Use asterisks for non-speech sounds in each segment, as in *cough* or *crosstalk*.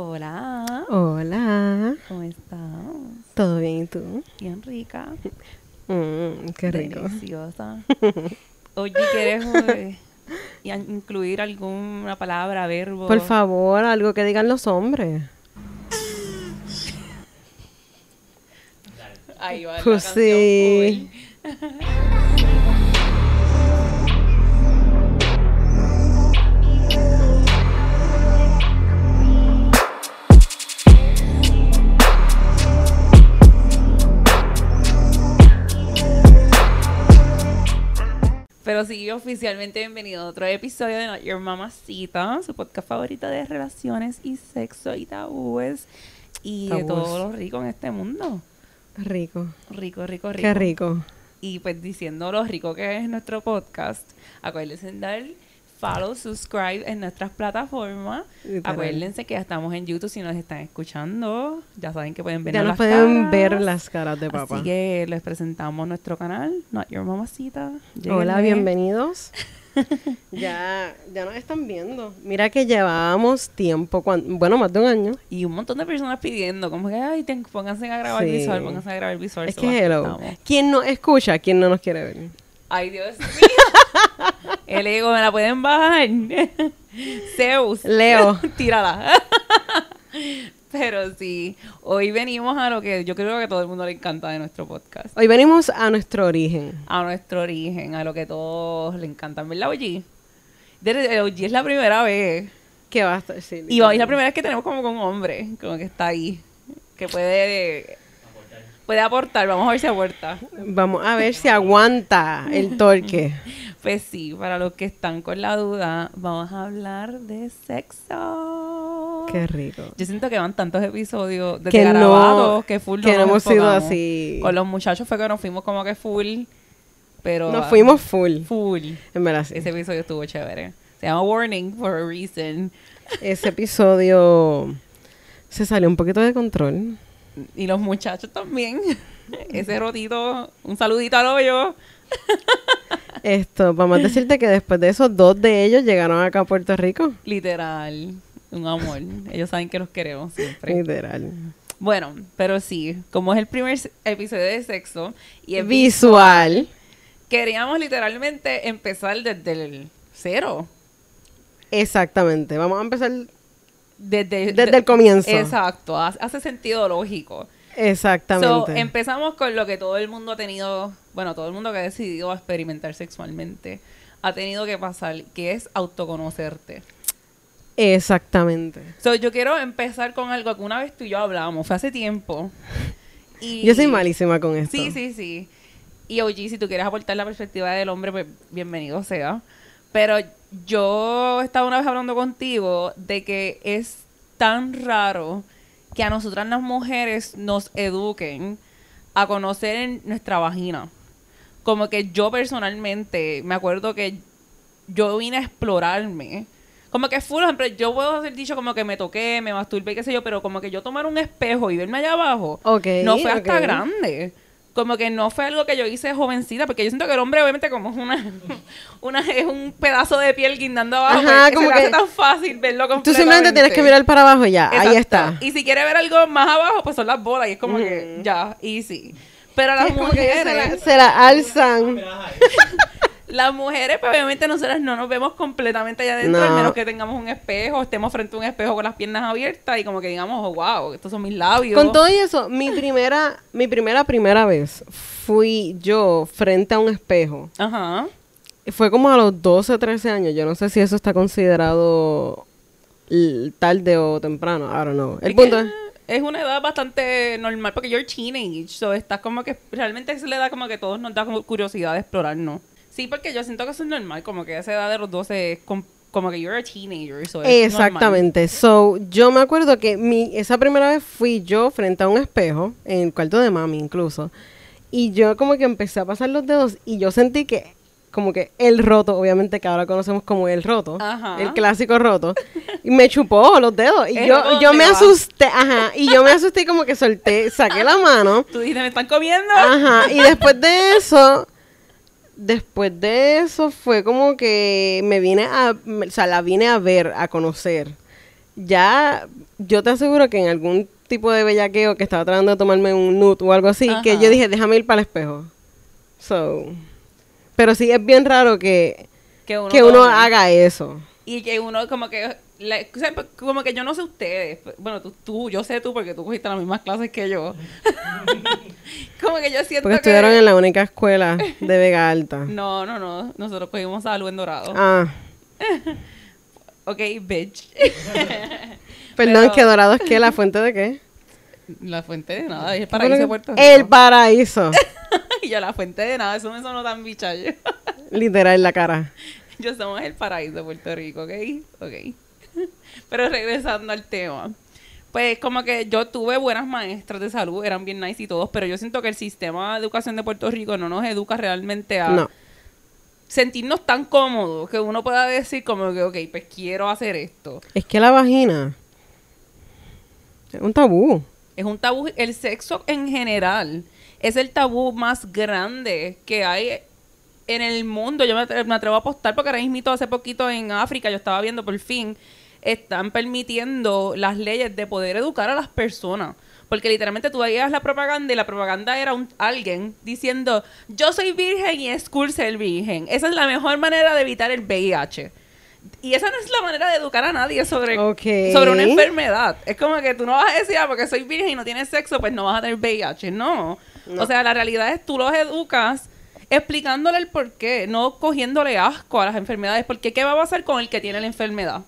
Hola, Hola, ¿cómo estás? ¿todo bien y tú? Bien rica, *laughs* Mm, qué rico. deliciosa. *laughs* Oye, ¿quieres eh, incluir alguna palabra, verbo? Por favor, algo que digan los hombres. Ahí va la Pues canción sí. *laughs* Pero sí, oficialmente bienvenido a otro episodio de Not Your Mamacita, su podcast favorito de relaciones y sexo y tabúes y de Tabúes. todo lo rico en este mundo. Rico. Rico, rico, rico. Qué rico. Y pues diciendo lo rico que es nuestro podcast, acuérdense de dar follow, subscribe en nuestras plataformas. Acuérdense que ya estamos en YouTube si nos están escuchando. Ya saben que pueden ver Ya nos las pueden caras. ver las caras de papá. Así que les presentamos nuestro canal, Not Your Mamacita. Hola, bienvenidos. *laughs* ya, ya nos están viendo. Mira que llevábamos tiempo, bueno, más de un año. Y un montón de personas pidiendo, como que, ay, ten- pónganse a grabar Sí. visual, pónganse a grabar visual. Es que hello. ¿Quién no escucha? ¿Quién no nos quiere ver? Ay, Dios mío. El ego, ¿me la pueden bajar? *laughs* Zeus. Leo. *laughs* Tírala. *laughs* Pero sí, hoy venimos a lo que yo creo que a todo el mundo le encanta de nuestro podcast. Hoy venimos a nuestro origen. A nuestro origen, a lo que a todos le encantan, ¿verdad, OG? Desde- OG es la primera vez. ¿Qué va a estar? Sí, Y hoy es la primera vez que tenemos como con un hombre, como que está ahí, que puede, puede aportar. Vamos a ver si aporta. Vamos a ver si aguanta el torque. *laughs* Pues sí, para los que están con la duda, vamos a hablar de sexo. Qué rico. Yo siento que van tantos episodios de Que no- grabados que full que no hemos sido así. Con los muchachos fue que nos fuimos como que full, pero... Nos fuimos full. Full. En verdad, sí. Ese episodio estuvo chévere. Se llama Warning for a Reason. Ese episodio se salió un poquito de control. Y los muchachos también. *laughs* Ese rotito, un saludito al hoyo. *laughs* Esto, vamos a decirte que después de eso, dos de ellos llegaron acá a Puerto Rico. Literal. Un amor. Ellos saben que los queremos siempre. Literal. Bueno, pero sí, como es el primer episodio de sexo y es Visual. queríamos literalmente empezar desde el cero. Exactamente. Vamos a empezar Desde, desde el comienzo. Exacto, ha- hace sentido lógico. So, Exactamente. empezamos con lo que todo el mundo ha tenido, bueno, todo el mundo que ha decidido experimentar sexualmente ha tenido que pasar, que es autoconocerte. Exactamente. So, yo quiero empezar con algo que una vez tú y yo hablamos, fue hace tiempo. Y *laughs* Yo soy malísima con esto. Sí, sí, sí. Y OG, si tú quieres aportar la perspectiva del hombre, pues bienvenido sea. Pero yo estaba una vez hablando contigo de que es tan raro que a nosotras las mujeres nos eduquen a conocer nuestra vagina. Como que yo personalmente me acuerdo que yo vine a explorarme. Como que full, ejemplo, yo puedo haber dicho como que me toqué, me masturbé, qué sé yo, pero como que yo tomar un espejo y verme allá abajo, no fue hasta grande. Como que no fue algo que yo hice jovencita, porque yo siento que el hombre obviamente como es una, *laughs* una es un pedazo de piel guindando abajo, Ajá, pues, como se le hace que tan fácil verlo Tú simplemente tienes que mirar para abajo y ya. Ahí está. Y si quiere ver algo más abajo, pues son las bolas y es como que ya, easy. Pero las Es como que se la, mujeres, se la alzan. *laughs* las mujeres, pues obviamente nosotras no nos vemos completamente allá adentro, No. al menos que tengamos un espejo, estemos frente a un espejo con las piernas abiertas y como que digamos, oh, wow, estos son mis labios. Con todo y eso, mi primera, mi primera, primera vez fui yo frente a un espejo. Ajá. Fue como a los 12, 13 años. Yo no sé si eso está considerado tarde o temprano. I don't know. El Es punto es... es una edad bastante normal porque you're teenage, so estás como que realmente es la edad como que todos nos da como curiosidad de explorarnos. Sí, porque yo siento que eso es normal, como que esa edad de los 12 es com- como que you're a teenager, so es normal. Exactamente. So, yo me acuerdo que mi, esa primera vez fui yo frente a un espejo, en el cuarto de mami incluso, y yo como que empecé a pasar los dedos y yo sentí que como que el roto, obviamente que ahora conocemos como el roto, Ajá. el clásico roto, y me chupó los dedos. Y El yo, yo me va. asusté, ajá, y yo me asusté y como que solté, saqué la mano, *laughs* Tú dices, ¿me están comiendo? ajá, y después de eso, después de eso fue como que me vine a, o sea, la vine a ver, a conocer. ya yo te aseguro que en algún tipo de bellaqueo que estaba tratando de tomarme un nude o algo así, que yo dije, déjame ir para el espejo. So, pero sí es bien raro que, Que uno, que uno tome. haga eso. Y que uno como que... la- o sea, como que yo no sé ustedes. Bueno, tú, tú, yo sé tú porque tú cogiste las mismas clases que yo. *laughs* como que yo siento Porque que... estuvieron en la única escuela de Vega Alta. *laughs* No, no, no. Nosotros cogimos salud en dorado. Ah, *laughs* Ok, bitch. perdón, Pero- que Dorado es que la fuente de qué? La fuente de nada, es el paraíso de Puerto Rico. El paraíso. y yo, la fuente de nada, eso me sonó tan bichayo. Literal en la cara. yo somos el paraíso de Puerto Rico, ¿ok? Ok. Pero regresando al tema. Pues como que yo tuve buenas maestras de salud, eran bien nice y todos, pero yo siento que el sistema de educación de Puerto Rico no nos educa realmente a No. sentirnos tan cómodos que uno pueda decir como que, ok, pues quiero hacer esto. Es que la vagina es un tabú. Es un tabú, el sexo en general es el tabú más grande que hay en el mundo. Yo me atrevo a apostar porque ahora mismo hace poquito en África yo estaba viendo por fin están permitiendo las leyes de poder educar a las personas. Porque literalmente tú veías la propaganda y la propaganda era un, alguien diciendo yo soy virgen y es cool ser virgen. Esa es la mejor manera de evitar el VIH. Y esa no es la manera de educar a nadie sobre, sobre una enfermedad. Es como que tú no vas a decir, ah, porque soy virgen y no tienes sexo, pues no vas a tener VIH. No. No. O sea, la realidad es tú los educas explicándole el por qué, no cogiéndole asco a las enfermedades. Porque ¿qué va a pasar con el que tiene la enfermedad?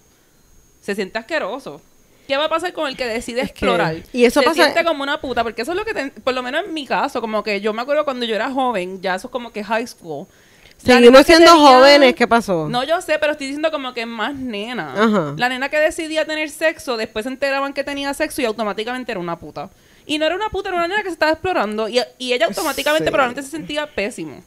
Se siente asqueroso. ¿Qué va a pasar con el que decide explorar? y eso Se pasa- siente como una puta, porque eso es lo que, te- por lo menos en mi caso, como que yo me acuerdo cuando yo era joven, ya eso es como que high school. La Seguimos siendo tenía- jóvenes, ¿qué pasó? no, yo sé, pero estoy diciendo como que más nena. Ajá. La nena que decidía tener sexo, después se enteraban que tenía sexo y automáticamente era una puta. Y no era una puta, era una nena que se estaba explorando. Y, y ella automáticamente Sí. probablemente se sentía pésimo.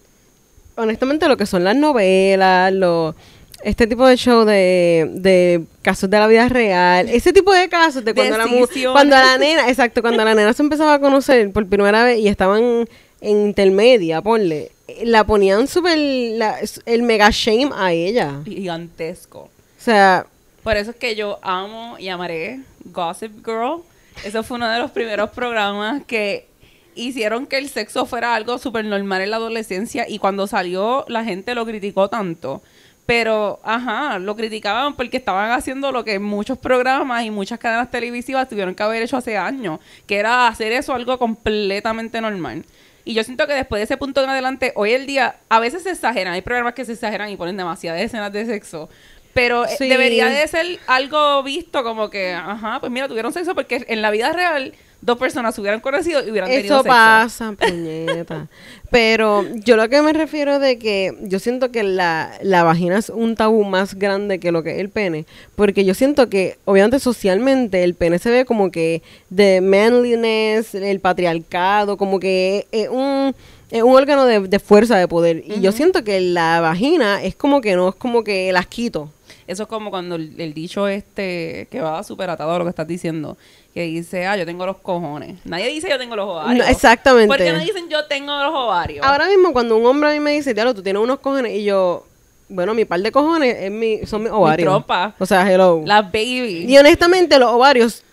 honestamente lo que son las novelas, lo, este tipo de show de, de casos de la vida real, ese tipo de casos de cuando la, cuando la nena, exacto, cuando la nena se empezaba a conocer por primera vez y estaban en intermedia, ponle, la ponían súper, el mega shame a ella. Gigantesco. O sea, Por eso es que yo amo y amaré Gossip Girl. Eso fue uno de los primeros programas que hicieron que el sexo fuera algo súper normal en la adolescencia y cuando salió la gente lo criticó tanto. Pero, ajá, lo criticaban porque estaban haciendo lo que muchos programas y muchas cadenas televisivas tuvieron que haber hecho hace años, que era hacer eso algo completamente normal. Y yo siento que después de ese punto en adelante, hoy el día, a veces se exageran, hay programas que se exageran y ponen demasiadas escenas de sexo, pero eh, Sí. debería de ser algo visto como que, ajá, pues mira, tuvieron sexo porque en la vida real dos personas se hubieran conocido y hubieran tenido Eso sexo. pasa, puñeta. Pero yo lo que me refiero de que yo siento que la, la vagina es un tabú más grande que lo que es el pene. Porque yo siento que, obviamente, socialmente, el pene se ve como que de manliness, el patriarcado, como que es un, es un órgano de, de fuerza, de poder. Y yo siento que la vagina es como que no, es como que el asquito. Eso es como cuando el, el dicho este, que va súper atado a lo que estás diciendo, que dice, ah, yo tengo los cojones. Nadie dice yo tengo los ovarios. No, exactamente. ¿Por qué no dicen yo tengo los ovarios? Ahora mismo cuando un hombre a mí me dice, diablo, tú tienes unos cojones, y yo, bueno, mi par de cojones es mi, son mis ovarios. trompa. O sea, hello. Las baby. Y honestamente, los ovarios,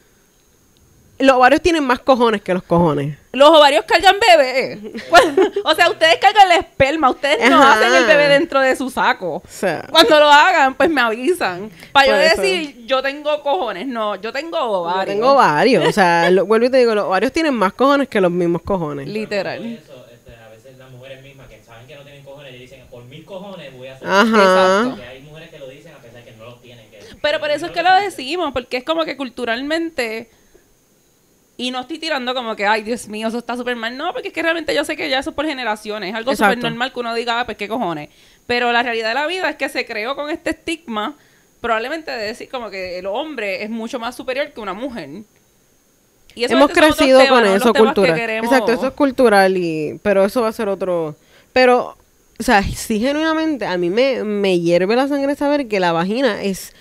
los ovarios tienen más cojones que los cojones. Los ovarios cargan bebé. *laughs* o sea, ustedes cargan el esperma, ustedes no Ajá. hacen el bebé dentro de su saco. O sea, Cuando lo hagan, pues me avisan. Para yo eso. decir, yo tengo cojones. No, yo tengo yo ovarios. tengo ovarios. O sea, *laughs* lo- vuelvo y te digo, los ovarios tienen más cojones que los mismos cojones. Literal. Eso, este, a veces las mujeres mismas que saben que no tienen cojones, y dicen, por mis cojones voy a hacer Ajá. Exacto. Hay mujeres que lo dicen a pesar de que no los tienen. Que, Pero por eso es que lo decimos, porque es como que culturalmente. Y no estoy tirando como que, ay, Dios mío, eso está súper mal. No, porque es que realmente yo sé que ya eso es por generaciones. Es algo súper normal que uno diga, ah, pues qué cojones. Pero la realidad de la vida es que se creó con este estigma, probablemente de decir como que el hombre es mucho más superior que una mujer. Y eso Hemos crecido temas, con ¿no? Eso, temas que Exacto, eso es cultural, y pero eso va a ser otro... Pero, o sea, sí genuinamente, a mí me, me hierve la sangre saber que la vagina es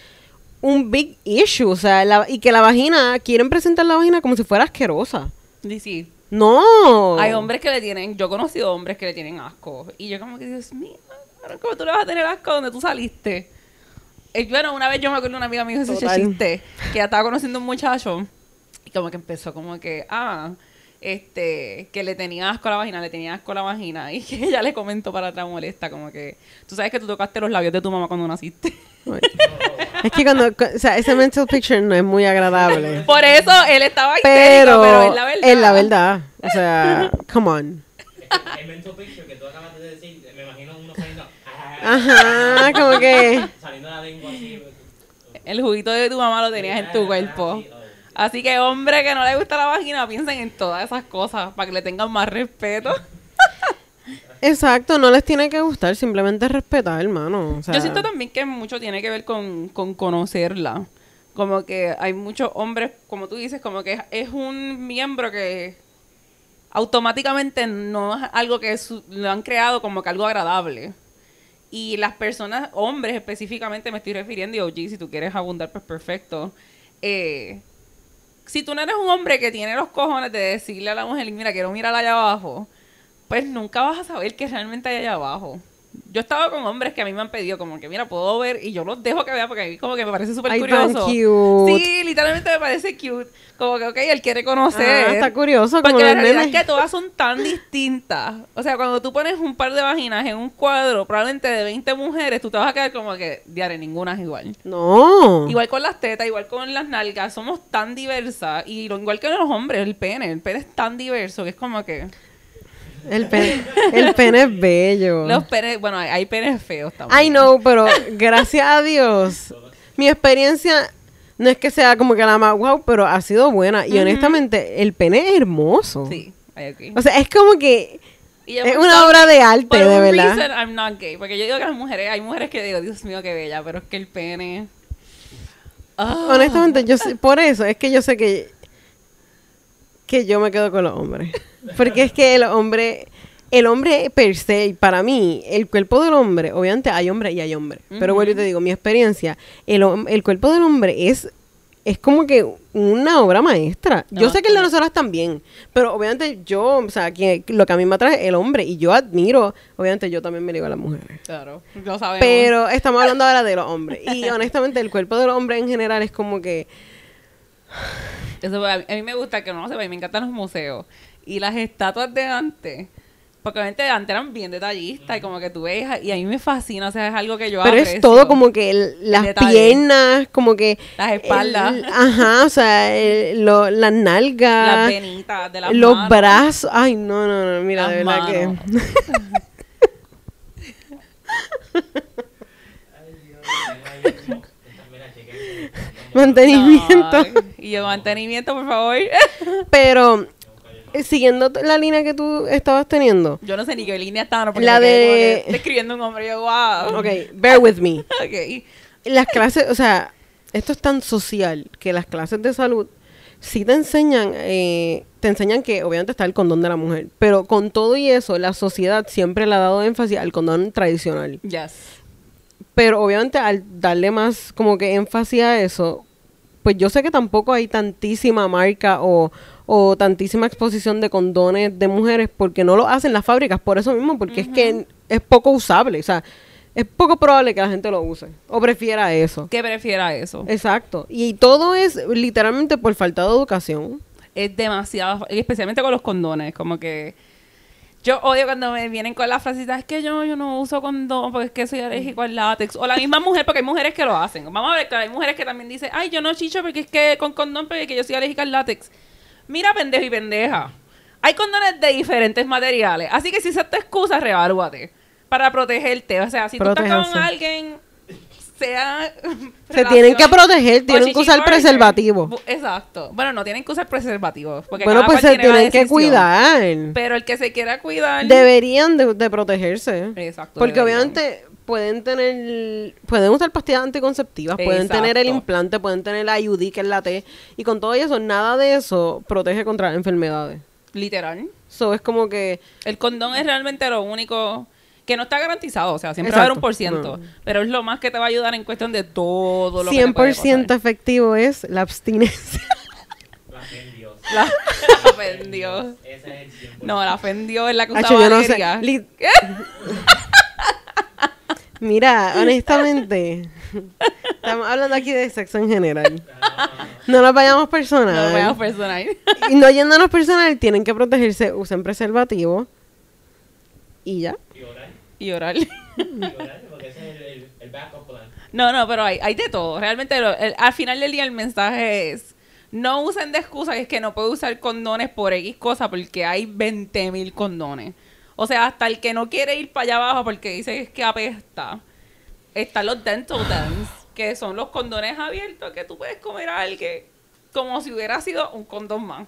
un big issue, o sea, la- y que la vagina, quieren presentar la vagina como si fuera asquerosa. Sí, sí. No. Hay hombres que le tienen, yo he conocido hombres que le tienen asco. Y yo como que, Dios mío, ¿cómo tú le vas a tener asco donde tú saliste? Eh, bueno, una vez yo me acuerdo una amiga dijo ese Total. chiste, que ella estaba conociendo un muchacho y como que empezó como que, ah, este, que le tenía asco a la vagina, le tenía asco a la vagina *laughs* y que ella le comentó para atrás molesta como que, tú sabes que tú tocaste los labios de tu mamá cuando naciste. Es que cuando, o sea, ese mental picture no es muy agradable. Por eso él estaba Pero histérico, pero es la verdad. es la verdad. O sea, come on. El mental picture que tú acabas de decir, me imagino uno saliendo. Ajá, como que. Saliendo la lengua así. El juguito de tu mamá lo tenías en tu cuerpo. Así. Así que hombre que no le gusta la vagina, piensen en todas esas cosas para que le tengan más respeto. *laughs* Exacto, no les tiene que gustar, simplemente respetar, hermano. Yo siento también que mucho tiene que ver con, con conocerla. Como que hay muchos hombres, como tú dices, como que es, un miembro que automáticamente no es algo que lo han creado como que algo agradable. Y las personas, hombres específicamente, me estoy refiriendo, y OG, si tú quieres abundar, pues perfecto. Eh, si tú no eres un hombre que tiene los cojones de decirle a la mujer, mira, quiero mirar allá abajo, pues nunca vas a saber qué realmente hay allá abajo. Yo estaba con hombres que a mí me han pedido como que, mira, puedo ver, y yo los dejo que vea porque a mí como que me parece súper curioso. cute. Sí, literalmente me parece cute. Como que, ok, él quiere conocer. Ah, está curioso, Porque como la realidad nenes. es que todas son tan distintas. O sea, cuando tú pones un par de vaginas en un cuadro, probablemente de 20 mujeres, tú te vas a quedar como que, diare, ninguna es igual. No. Igual con las tetas, igual con las nalgas, somos tan diversas. Y lo, igual que los hombres, el pene. El pene es tan diverso que es como que. El pene, el pene es bello. Los penes, bueno, hay, penes feos también. I know, pero gracias a Dios, mi experiencia no es que sea como que la más wow, pero ha sido buena. Y honestamente, el pene es hermoso. Sí, hay aquí. O sea, es como que es una obra de arte, de verdad. reason, I'm not gay. Porque yo digo que las mujeres, hay mujeres que digo, Dios mío, qué bella, pero es que el pene. Ah. Honestamente, yo sé- por eso es que yo sé que que yo me quedo con los hombres. Porque es que el hombre el hombre per se, para mí, el cuerpo del hombre, obviamente hay hombre y hay hombre. Pero bueno, yo te digo, mi experiencia, el, el cuerpo del hombre es es como que una obra maestra. yo No, sé que el de nosotras también, pero obviamente yo, o sea, que lo que a mí me atrae es el hombre y yo admiro, obviamente yo también me digo a las mujeres. Claro, lo sabemos. Pero estamos hablando ahora de los hombres. Y honestamente, el cuerpo del hombre en general es como que. Eso, a, mí, a mí me gusta que no se ve, me encantan los museos. Y las estatuas de antes, porque obviamente de antes eran bien detallistas y como que tú ves, y a mí me fascina, o sea, es algo que yo Pero es todo como que el- las detalle. piernas, como que. Las espaldas. el- ajá, o sea, el- lo- las nalgas. Las venitas de las los manos. brazos. Ay, no, no, no. Mira, Las de verdad manos. *laughs* que. Ay, Dios, tengo ahí un mo- Mira, chequen. Mantenimiento. Y yo, mantenimiento, por favor. *laughs* Pero, eh, siguiendo la línea que tú estabas teniendo. Yo no sé ni qué línea estaban. porque La de- describiendo un hombre. Yo, wow. Ok, bear with me. *laughs* Ok. las clases, o sea, esto es tan social que las clases de salud sí te enseñan, eh, te enseñan que obviamente está el condón de la mujer, pero con todo y eso, la sociedad siempre le ha dado énfasis al condón tradicional. Yes. Pero obviamente al darle más como que énfasis a eso, pues yo sé que tampoco hay tantísima marca o, o tantísima exposición de condones de mujeres porque no lo hacen las fábricas, por eso mismo, porque es que es poco usable, o sea, es poco probable que la gente lo use o prefiera eso. ¿Qué prefiera eso? Exacto. Y todo es literalmente por falta de educación. es demasiado, especialmente con los condones, como que yo odio cuando me vienen con la frasita, es que yo, yo no uso condón porque es que soy alérgico al látex. O la misma mujer, porque hay mujeres que lo hacen. Vamos a ver, claro, hay mujeres que también dicen, ay, yo no chicho porque es que con condón porque es que yo soy alérgica al látex. Mira, pendejo y pendeja. Hay condones de diferentes materiales. Así que si esa es tu excusa, revalúate. Para protegerte. O sea, si tú estás con alguien, sea. Se tienen que proteger, tienen que chichi usar partner. preservativo. Exacto. Bueno, no tienen que usar preservativos. Porque Bueno, pues se tienen que cuidar. Pero el que se quiera cuidar. Deberían de, de protegerse. Exacto. Porque deberían. obviamente pueden tener, pueden usar pastillas anticonceptivas, pueden tener el implante, pueden tener la IUD, que es la T, y con todo eso, nada de eso protege contra enfermedades. Literal. So es como que, El condón es realmente lo único que no está garantizado. O sea, siempre va a haber un Exacto. por ciento. No. Pero es lo más que te va a ayudar en cuestión de todo lo que te 100% puede pasar. efectivo es la abstinencia. *laughs* La fe en Dios. La, la *laughs* fe en Dios. Ese es el 100%. No, la fe en Dios es la que usaba yo no sé. Valeria. Li- *laughs* Mira, honestamente, Estamos hablando aquí de sexo en general. No nos vayamos personal. No lo veamos personal. Y no yéndonos personal, tienen que protegerse, usen preservativo. Y ya. Y orar. Y orar. Y *laughs* porque ese es el, el, el backup plan. No, no, pero hay, hay de todo. Realmente, lo- el- al final del día, el mensaje es: no usen de excusa que es que no puedo usar condones por X cosa porque hay 20 mil condones. O sea, hasta el que no quiere ir para allá abajo porque dice que es que apesta. Están los dental dams, que son los condones abiertos que tú puedes comer a alguien como si hubiera sido un condón más.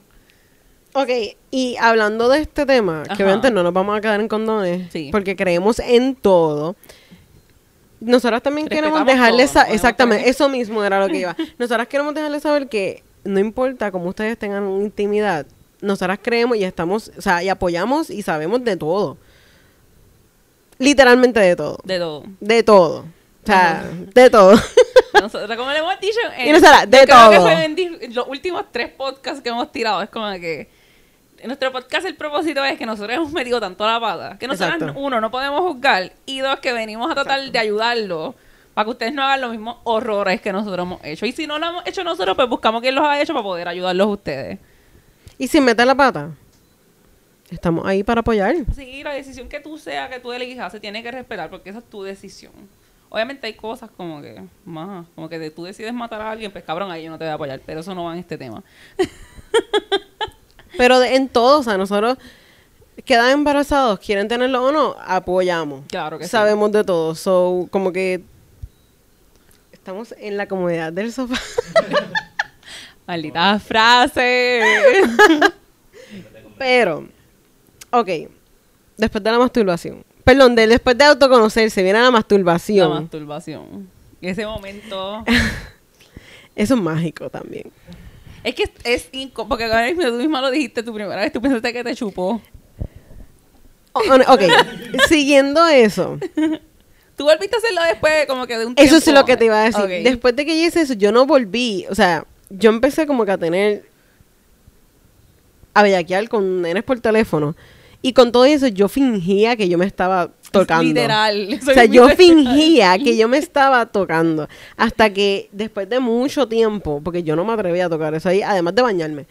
Ok, y hablando de este tema, Ajá. que obviamente no nos vamos a quedar en condones, Sí. porque creemos en todo. Nosotras también queremos dejarles todo, exactamente, eso mismo era lo que iba. *laughs* Nosotras queremos dejarles saber que no importa cómo ustedes tengan intimidad, nosotras creemos y estamos, o sea, y apoyamos y sabemos de todo. Literalmente de todo. De todo. De todo. O sea, Ajá. de todo. *laughs* Nosotros, como le hemos dicho, en- Y nosotras, de yo creo que todo. fue en di- los últimos tres podcasts que hemos tirado. Es como que en nuestro podcast el propósito es que nosotros hemos metido tanto la pata que nosotros, Exacto. uno, no podemos juzgar y dos, que venimos a tratar de ayudarlos para que ustedes no hagan los mismos horrores que nosotros hemos hecho. Y si no lo hemos hecho nosotros, pues buscamos quién los ha hecho para poder ayudarlos a ustedes. Y sin meter la pata, estamos ahí para apoyar. Sí, la decisión que tú seas, que tú elijas, se tiene que respetar porque esa es tu decisión. Obviamente hay cosas como que, más, como que de- tú decides matar a alguien, pues cabrón, ahí yo no te voy a apoyar, pero eso no va en este tema. *laughs* Pero de- en todo, o sea, nosotros quedan embarazados, quieren tenerlo o no, apoyamos. Claro que sí. Sabemos de todo. So, como que estamos en la comodidad del sofá. *laughs* Maldita frase. *laughs* Pero, ok, después de la masturbación. Perdón, de- después de autoconocerse, viene la La masturbación. masturbación. Y ese momento. *laughs* Eso es mágico también. Es que es inco porque ahora mismo tú misma lo dijiste tu primera vez, tú pensaste que te chupó. O- o- ok, *laughs* siguiendo eso. Tú volviste a hacerlo después, como que de un Eso tiempo. es lo que te iba a decir. Después de que yo hice eso, yo no volví. O sea, yo empecé como que a tener. a bellaquear con nenes por teléfono. Y con todo eso, yo fingía que yo me estaba tocando. Literal. O sea, yo fingía que yo me estaba tocando. Hasta que después de mucho tiempo, porque yo no me atreví a tocar eso ahí, además de bañarme.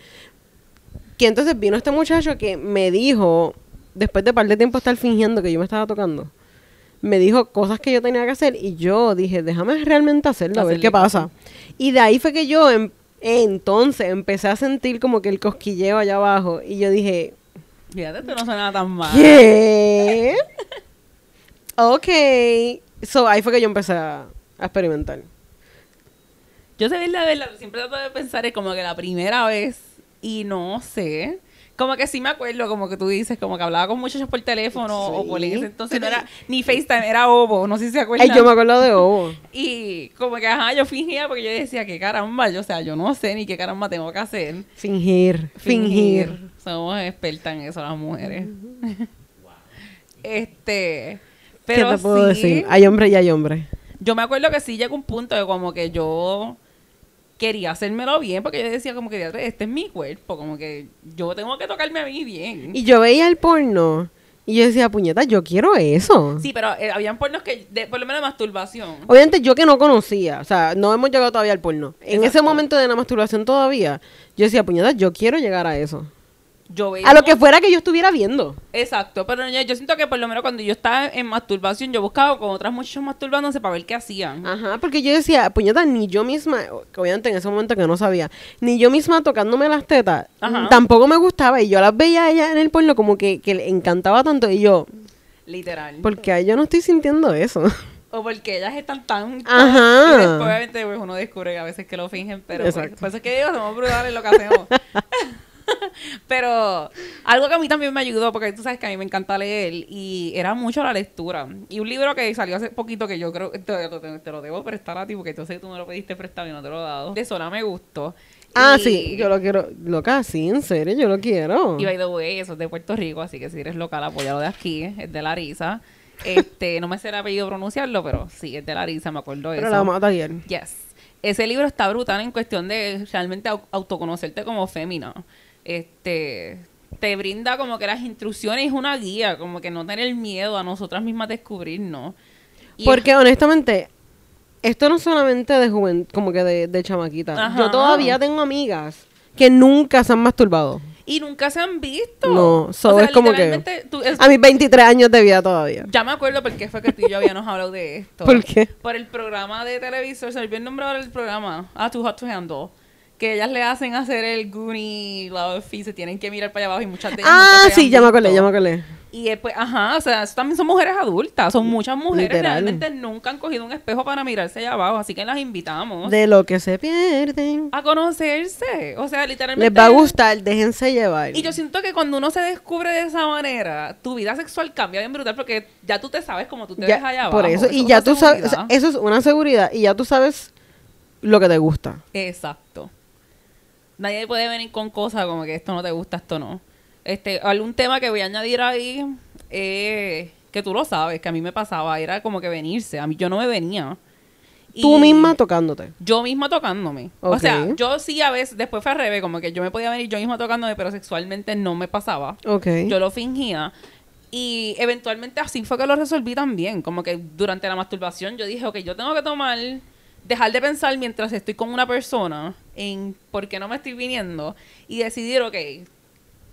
Que entonces vino este muchacho que me dijo, después de par de tiempo estar fingiendo que yo me estaba tocando, me dijo cosas que yo tenía que hacer y yo dije, déjame realmente hacerlo, a ver qué pasa. Y de ahí fue que yo em- entonces empecé a sentir como que el cosquilleo allá abajo y yo dije, Fíjate, esto no suena tan mal. ¿qué? *laughs* ok. So, ahí fue que yo empecé a, a experimentar. Yo sé verdad, verdad, siempre trato de pensar es como que la primera vez y no sé. Como que sí me acuerdo, como que tú dices, como que hablaba con muchachos por teléfono o por ese entonces no era ni FaceTime, era Ovo, no sé si se acuerdan. Ay, yo me acuerdo de Ovo. *laughs* Y como que, ajá, yo fingía porque yo decía, qué caramba, yo, o sea, yo no sé ni qué caramba tengo que hacer. Fingir, fingir. Somos expertas en eso las mujeres. *laughs* este, ¿Qué pero te puedo sí, decir? Hay hombre y hay hombre. yo me acuerdo que sí llegó un punto de como que yo quería hacérmelo bien porque yo decía como que "Diatre, este es mi cuerpo, como que yo tengo que tocarme a mí bien. Y yo veía el porno y yo decía, puñeta, yo quiero eso. Sí, pero eh, habían pornos que, de, por lo menos de masturbación. Obviamente yo que no conocía, o sea, no hemos llegado todavía al porno. En ese momento de la masturbación todavía, yo decía, puñeta, yo quiero llegar a eso. Yo veía A lo que fuera que yo estuviera viendo. Exacto, pero yo, yo siento que por lo menos cuando yo estaba en masturbación, yo buscaba con otras muchachas masturbándose para ver qué hacían. Ajá, porque yo decía, puñeta, ni yo misma, obviamente en ese momento que no sabía, ni yo misma tocándome las tetas, Ajá. tampoco me gustaba. Y yo las veía a ella en el porno como que, que le encantaba tanto. Y yo, Literal. porque yo no estoy sintiendo eso. O porque ellas están tan... Ajá. Y después, obviamente, pues, uno descubre que a veces que lo fingen, pero pues, por eso es que digo, somos brutales en lo que hacemos. *laughs* *laughs* pero algo que a mí también me ayudó, porque tú sabes que a mí me encanta leer, y era mucho la lectura. Y un libro que salió hace poquito, que yo creo, te, te- te lo debo prestar a ti, porque yo sé que tú me lo pediste prestado y no te lo he dado. De Sola me gustó. Ah, Y- sí, yo lo quiero. Loca, sí, en serio, yo lo quiero. Y by the way, eso es de Puerto Rico, así que si eres local, apóyalo de aquí, es de Larisa. Este, no me sé el apellido pronunciarlo, pero sí, es de Larisa, me acuerdo de Pero eso. la vamos a. Yes. Ese libro está brutal en cuestión de realmente au- autoconocerte como fémina. Este te brinda como que las instrucciones es una guía, como que no tener miedo a nosotras mismas descubrirnos. Y Porque honestamente, esto no es solamente de joven, como que de, de chamaquita. Ajá. Yo todavía tengo amigas que nunca se han masturbado. Y nunca se han visto. No, so es como que- literalmente, tú- es- A mis 23 años de vida todavía. ya me acuerdo porque fue que tú y yo habíamos hablado de esto. ¿Por qué? Por el programa de televisor, se me olvidó el nombre del programa. Ah, Too Hot to Handle. Que ellas le hacen hacer el Goonie Love y se tienen que mirar para allá abajo y muchas de ellas Ah, sí, ya me acordé, visto. ya me acordé. Y después, ajá, o sea, eso también son mujeres adultas. Son muchas mujeres Literal. realmente nunca han cogido un espejo para mirarse allá abajo. Así que las invitamos De lo que se pierden. a conocerse. O sea, literalmente. Les va a gustar, déjense llevar. Y yo siento que cuando uno se descubre de esa manera, tu vida sexual cambia bien brutal porque ya tú te sabes como tú te Ya, ves allá abajo. por eso, es y ya tú sabes, o sea, seguridad. eso es una seguridad, y ya tú sabes lo que te gusta. Exacto. Nadie puede venir con cosas como que esto no te gusta, esto no. Este, algún tema que voy a añadir ahí, eh, que tú lo sabes, que a mí me pasaba, era como que venirse. A mí yo no me venía. Tú misma tocándote. Yo misma tocándome. O sea, yo sí a veces, después fue al revés, como que yo me podía venir yo misma tocándome, pero sexualmente no me pasaba. Ok. Yo lo fingía. Y eventualmente así fue que lo resolví también. Como que durante la masturbación yo dije, ok, yo tengo que tomar, dejar de pensar mientras estoy con una persona en por qué no me estoy viniendo y decidir, ok,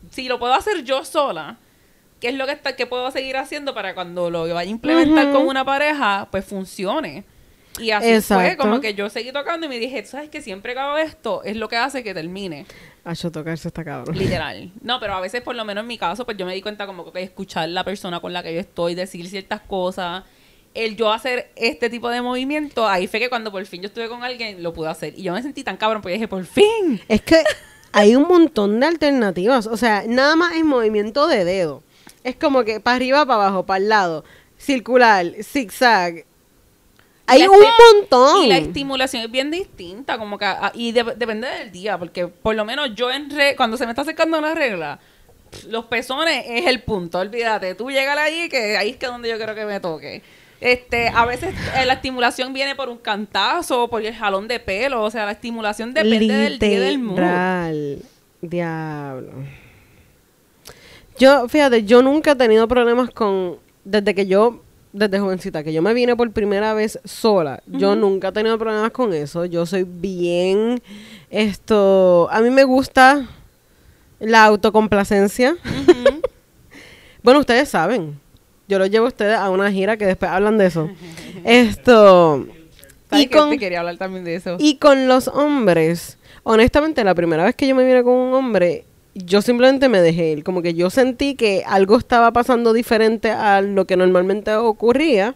si lo puedo hacer yo sola, ¿qué es lo que, está, que puedo seguir haciendo para cuando lo vaya a implementar con una pareja, pues funcione? Y así fue, como que yo seguí tocando y me dije, ¿sabes que Siempre que hago esto es lo que hace que termine. Hacho, tocarse está cabrón. Literal. No, pero a veces, por lo menos en mi caso, pues yo me di cuenta como que escuchar la persona con la que yo estoy, decir ciertas cosas, el yo hacer este tipo de movimiento, ahí fue que cuando por fin yo estuve con alguien, lo pude hacer. Y yo me sentí tan cabrón, porque dije, por fin. Es que hay un montón de alternativas. O sea, nada más es movimiento de dedo. Es como que para arriba, para abajo, para el lado, circular, zigzag. Hay la un montón. Y la estimulación es bien distinta, como que, ah, y de- depende del día, porque por lo menos yo en re- cuando se me está acercando la regla, los pezones es el punto, olvídate, tú llegas ahí, que ahí es que donde yo quiero que me toque. Este, a veces eh, la estimulación viene por un cantazo, o por el jalón de pelo, o sea, la estimulación depende del día del mood. Diablo. Yo, fíjate, yo nunca he tenido problemas con. Desde que yo. Desde jovencita, que yo me vine por primera vez sola. Yo nunca he tenido problemas con eso. Yo soy bien. Esto. A mí me gusta la autocomplacencia. *laughs* Bueno, ustedes saben. Yo los llevo a ustedes a una gira que después hablan de eso. *laughs* Esto. ¿Sabes Y con, te quería hablar también de eso? y con los hombres, honestamente, la primera vez que yo me vine con un hombre, yo simplemente me dejé ir. Como que yo sentí que algo estaba pasando diferente a lo que normalmente ocurría.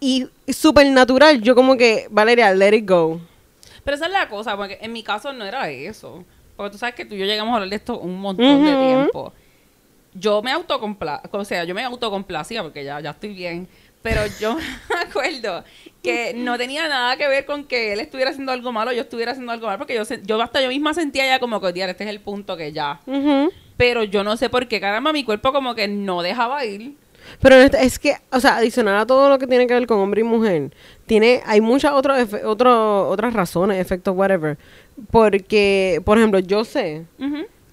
Y súper natural, yo como que, Valeria, let it go. Pero esa es la cosa, porque en mi caso no era eso. Porque tú sabes que tú y yo llegamos a hablar de esto un montón de tiempo. Yo me autocomplacía, o sea, yo me autocomplacía porque ya, ya estoy bien. Pero yo *laughs* me acuerdo que no tenía nada que ver con que él estuviera haciendo algo malo o yo estuviera haciendo algo malo, porque yo, yo hasta yo misma sentía ya como que, "Diar, este es el punto que ya. Pero yo no sé por qué, caramba, mi cuerpo como que no dejaba ir. Pero honest- es que, o sea, adicional a todo lo que tiene que ver con hombre y mujer, tiene, hay muchas otras otro- otras razones, efectos, whatever. Porque, por ejemplo, yo sé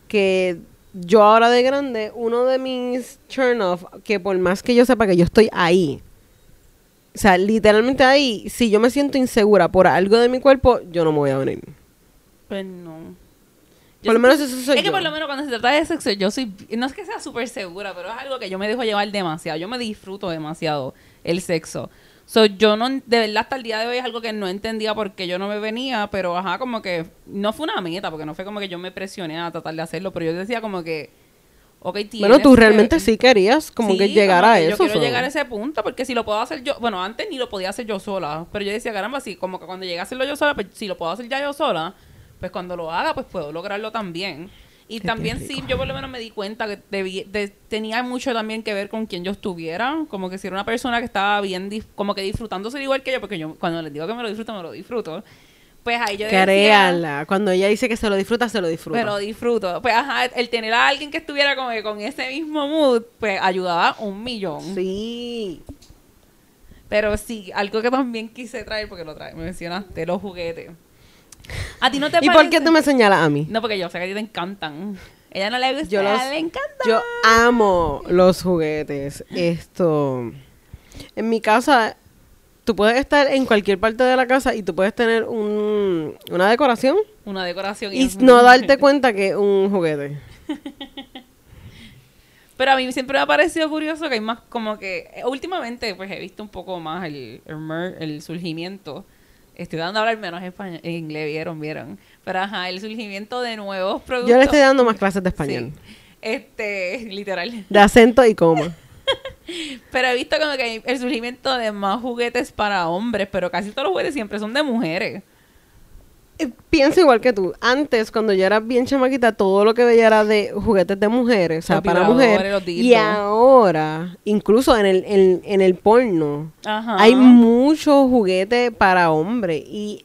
que yo ahora de grande, uno de mis turn off, que por más que yo sepa que yo estoy ahí, o sea, literalmente ahí, si yo me siento insegura por algo de mi cuerpo, yo no me voy a venir. Pues no. Yo Por lo menos eso soy Es que por lo menos cuando se trata de sexo, yo soy. No es que sea súper segura, pero es algo que yo me dejo llevar demasiado. Yo me disfruto demasiado el sexo. So, yo no, de verdad, hasta el día de hoy es algo que no entendía por qué yo no me venía, pero ajá, como que no fue una meta, porque no fue como que yo me presioné a tratar de hacerlo, pero yo decía como que, ok, tienes Bueno, tú que- realmente sí querías como Sí, que llegar como a que eso. Yo quiero llegar a ese punto porque si lo puedo hacer yo, bueno, antes ni lo podía hacer yo sola, pero yo decía, caramba, sí, como que cuando llegue a hacerlo yo sola, pues si lo puedo hacer ya yo sola, pues cuando lo haga, pues puedo lograrlo también. Y Qué también rico. sí, yo por lo menos me di cuenta que debí- de- tenía mucho también que ver con quien yo estuviera, como que si era una persona que estaba bien, como que disfrutándose igual que yo, porque yo cuando les digo que me lo disfruto, me lo disfruto, pues ahí yo decía. Cuando ella dice que se lo disfruta, se lo disfruta. me lo disfruto. Pues ajá, el tener a alguien que estuviera como que con ese mismo mood, pues ayudaba un millón. Sí. Pero sí, algo que también quise traer, porque lo trae, me mencionaste, los juguetes. ¿A ti no te ¿Y por qué tú me señalas a mí? No, porque yo sé que a ti te encantan. Ella no le gusta, Yo los- le encanta. Yo amo los juguetes. Esto. En mi casa, tú puedes estar en cualquier parte de la casa y tú puedes tener un, una decoración Una decoración. y no darte cuenta que es un juguete. *laughs* Pero a mí siempre me ha parecido curioso que hay más como que últimamente pues he visto un poco más el, el surgimiento. Estoy dando a hablar menos español, inglés, vieron, vieron. Pero ajá, el surgimiento de nuevos productos. Yo le estoy dando más clases de español. Sí. Este, *laughs* literal. De acento y coma. *laughs* Pero he visto como que hay el surgimiento de más juguetes para hombres, pero casi todos los juguetes siempre son de mujeres. Eh, Pienso igual que tú. Antes, cuando yo era bien chamaquita, todo lo que veía era de juguetes de mujeres, o sea, para mujeres. Y ahora, incluso en el, en, en el porno, Ajá. hay muchos juguetes para hombres. Y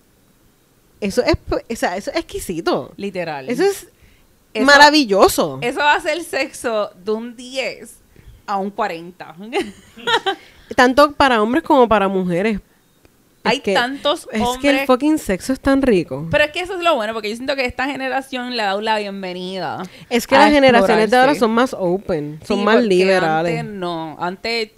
eso es, o sea, eso es exquisito. Literal. Eso es Eso- maravilloso. Eso hace el sexo de un 10 a un 40. *laughs* Tanto para hombres como para mujeres. Hay que- tantos Es que hombres el fucking sexo es tan rico. Pero es que eso es lo bueno, porque yo siento que esta generación le ha dado la bienvenida. Es que las generaciones de ahora son más open, son Sí, más liberales. Antes no, antes,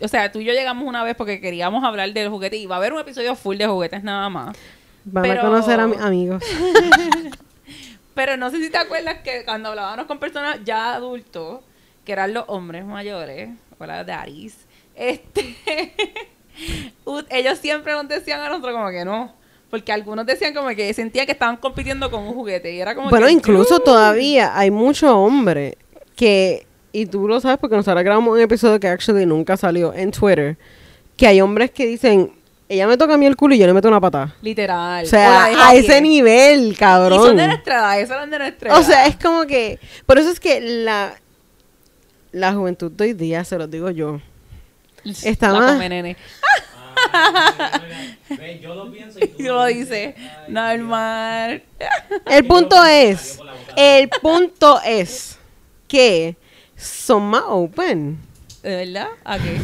o sea, tú y yo llegamos una vez porque queríamos hablar del juguete y va a haber un episodio full de juguetes nada más. Van pero- a conocer a mi- amigos. *laughs* Pero no sé si te acuerdas que cuando hablábamos con personas ya adultos, que eran los hombres mayores, o las daddies, este, *laughs* ellos siempre nos decían a nosotros como que no. Porque algunos decían como que sentían que estaban compitiendo con un juguete y era como Bueno, que, incluso todavía hay muchos hombres que, y tú lo sabes porque nosotros grabamos un episodio que actually nunca salió en Twitter, que hay hombres que dicen, ella me toca a mí el culo y yo le meto una patada. Literal. O sea, a ese nivel, Y cabrón. son de nuestra edad, esos eran de nuestra O sea, edad. es como que, por eso es que la, la juventud de hoy día, se los digo yo, *laughs* está La más- nene. Ah, ve, yo lo pienso y tú lo dice, normal. El punto es, el punto es que son más open. ¿De verdad? ¿A qué?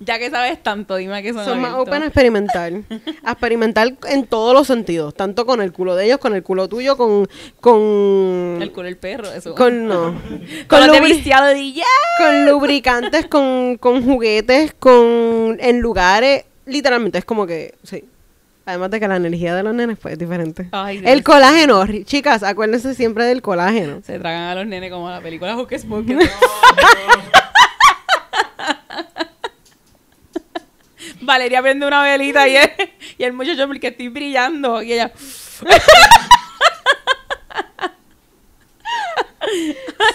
Ya que sabes tanto, dime que son Son más open a *laughs* experimentar. A experimentar en todos los sentidos. Tanto con el culo de ellos, con el culo tuyo, con... Con... El culo del perro, eso. con no. *laughs* con Con, lubri- de ya. con lubricantes, con, con juguetes, con... En lugares... Literalmente, es como que... Sí. Además de que la energía de los nenes pues, es diferente. Ay, el colágeno. Chicas, acuérdense siempre del colágeno. Se tragan a los nenes como la película Hocus Pocus. *laughs* Valeria prende una velita y el, y el muchacho porque estoy brillando y ella *laughs*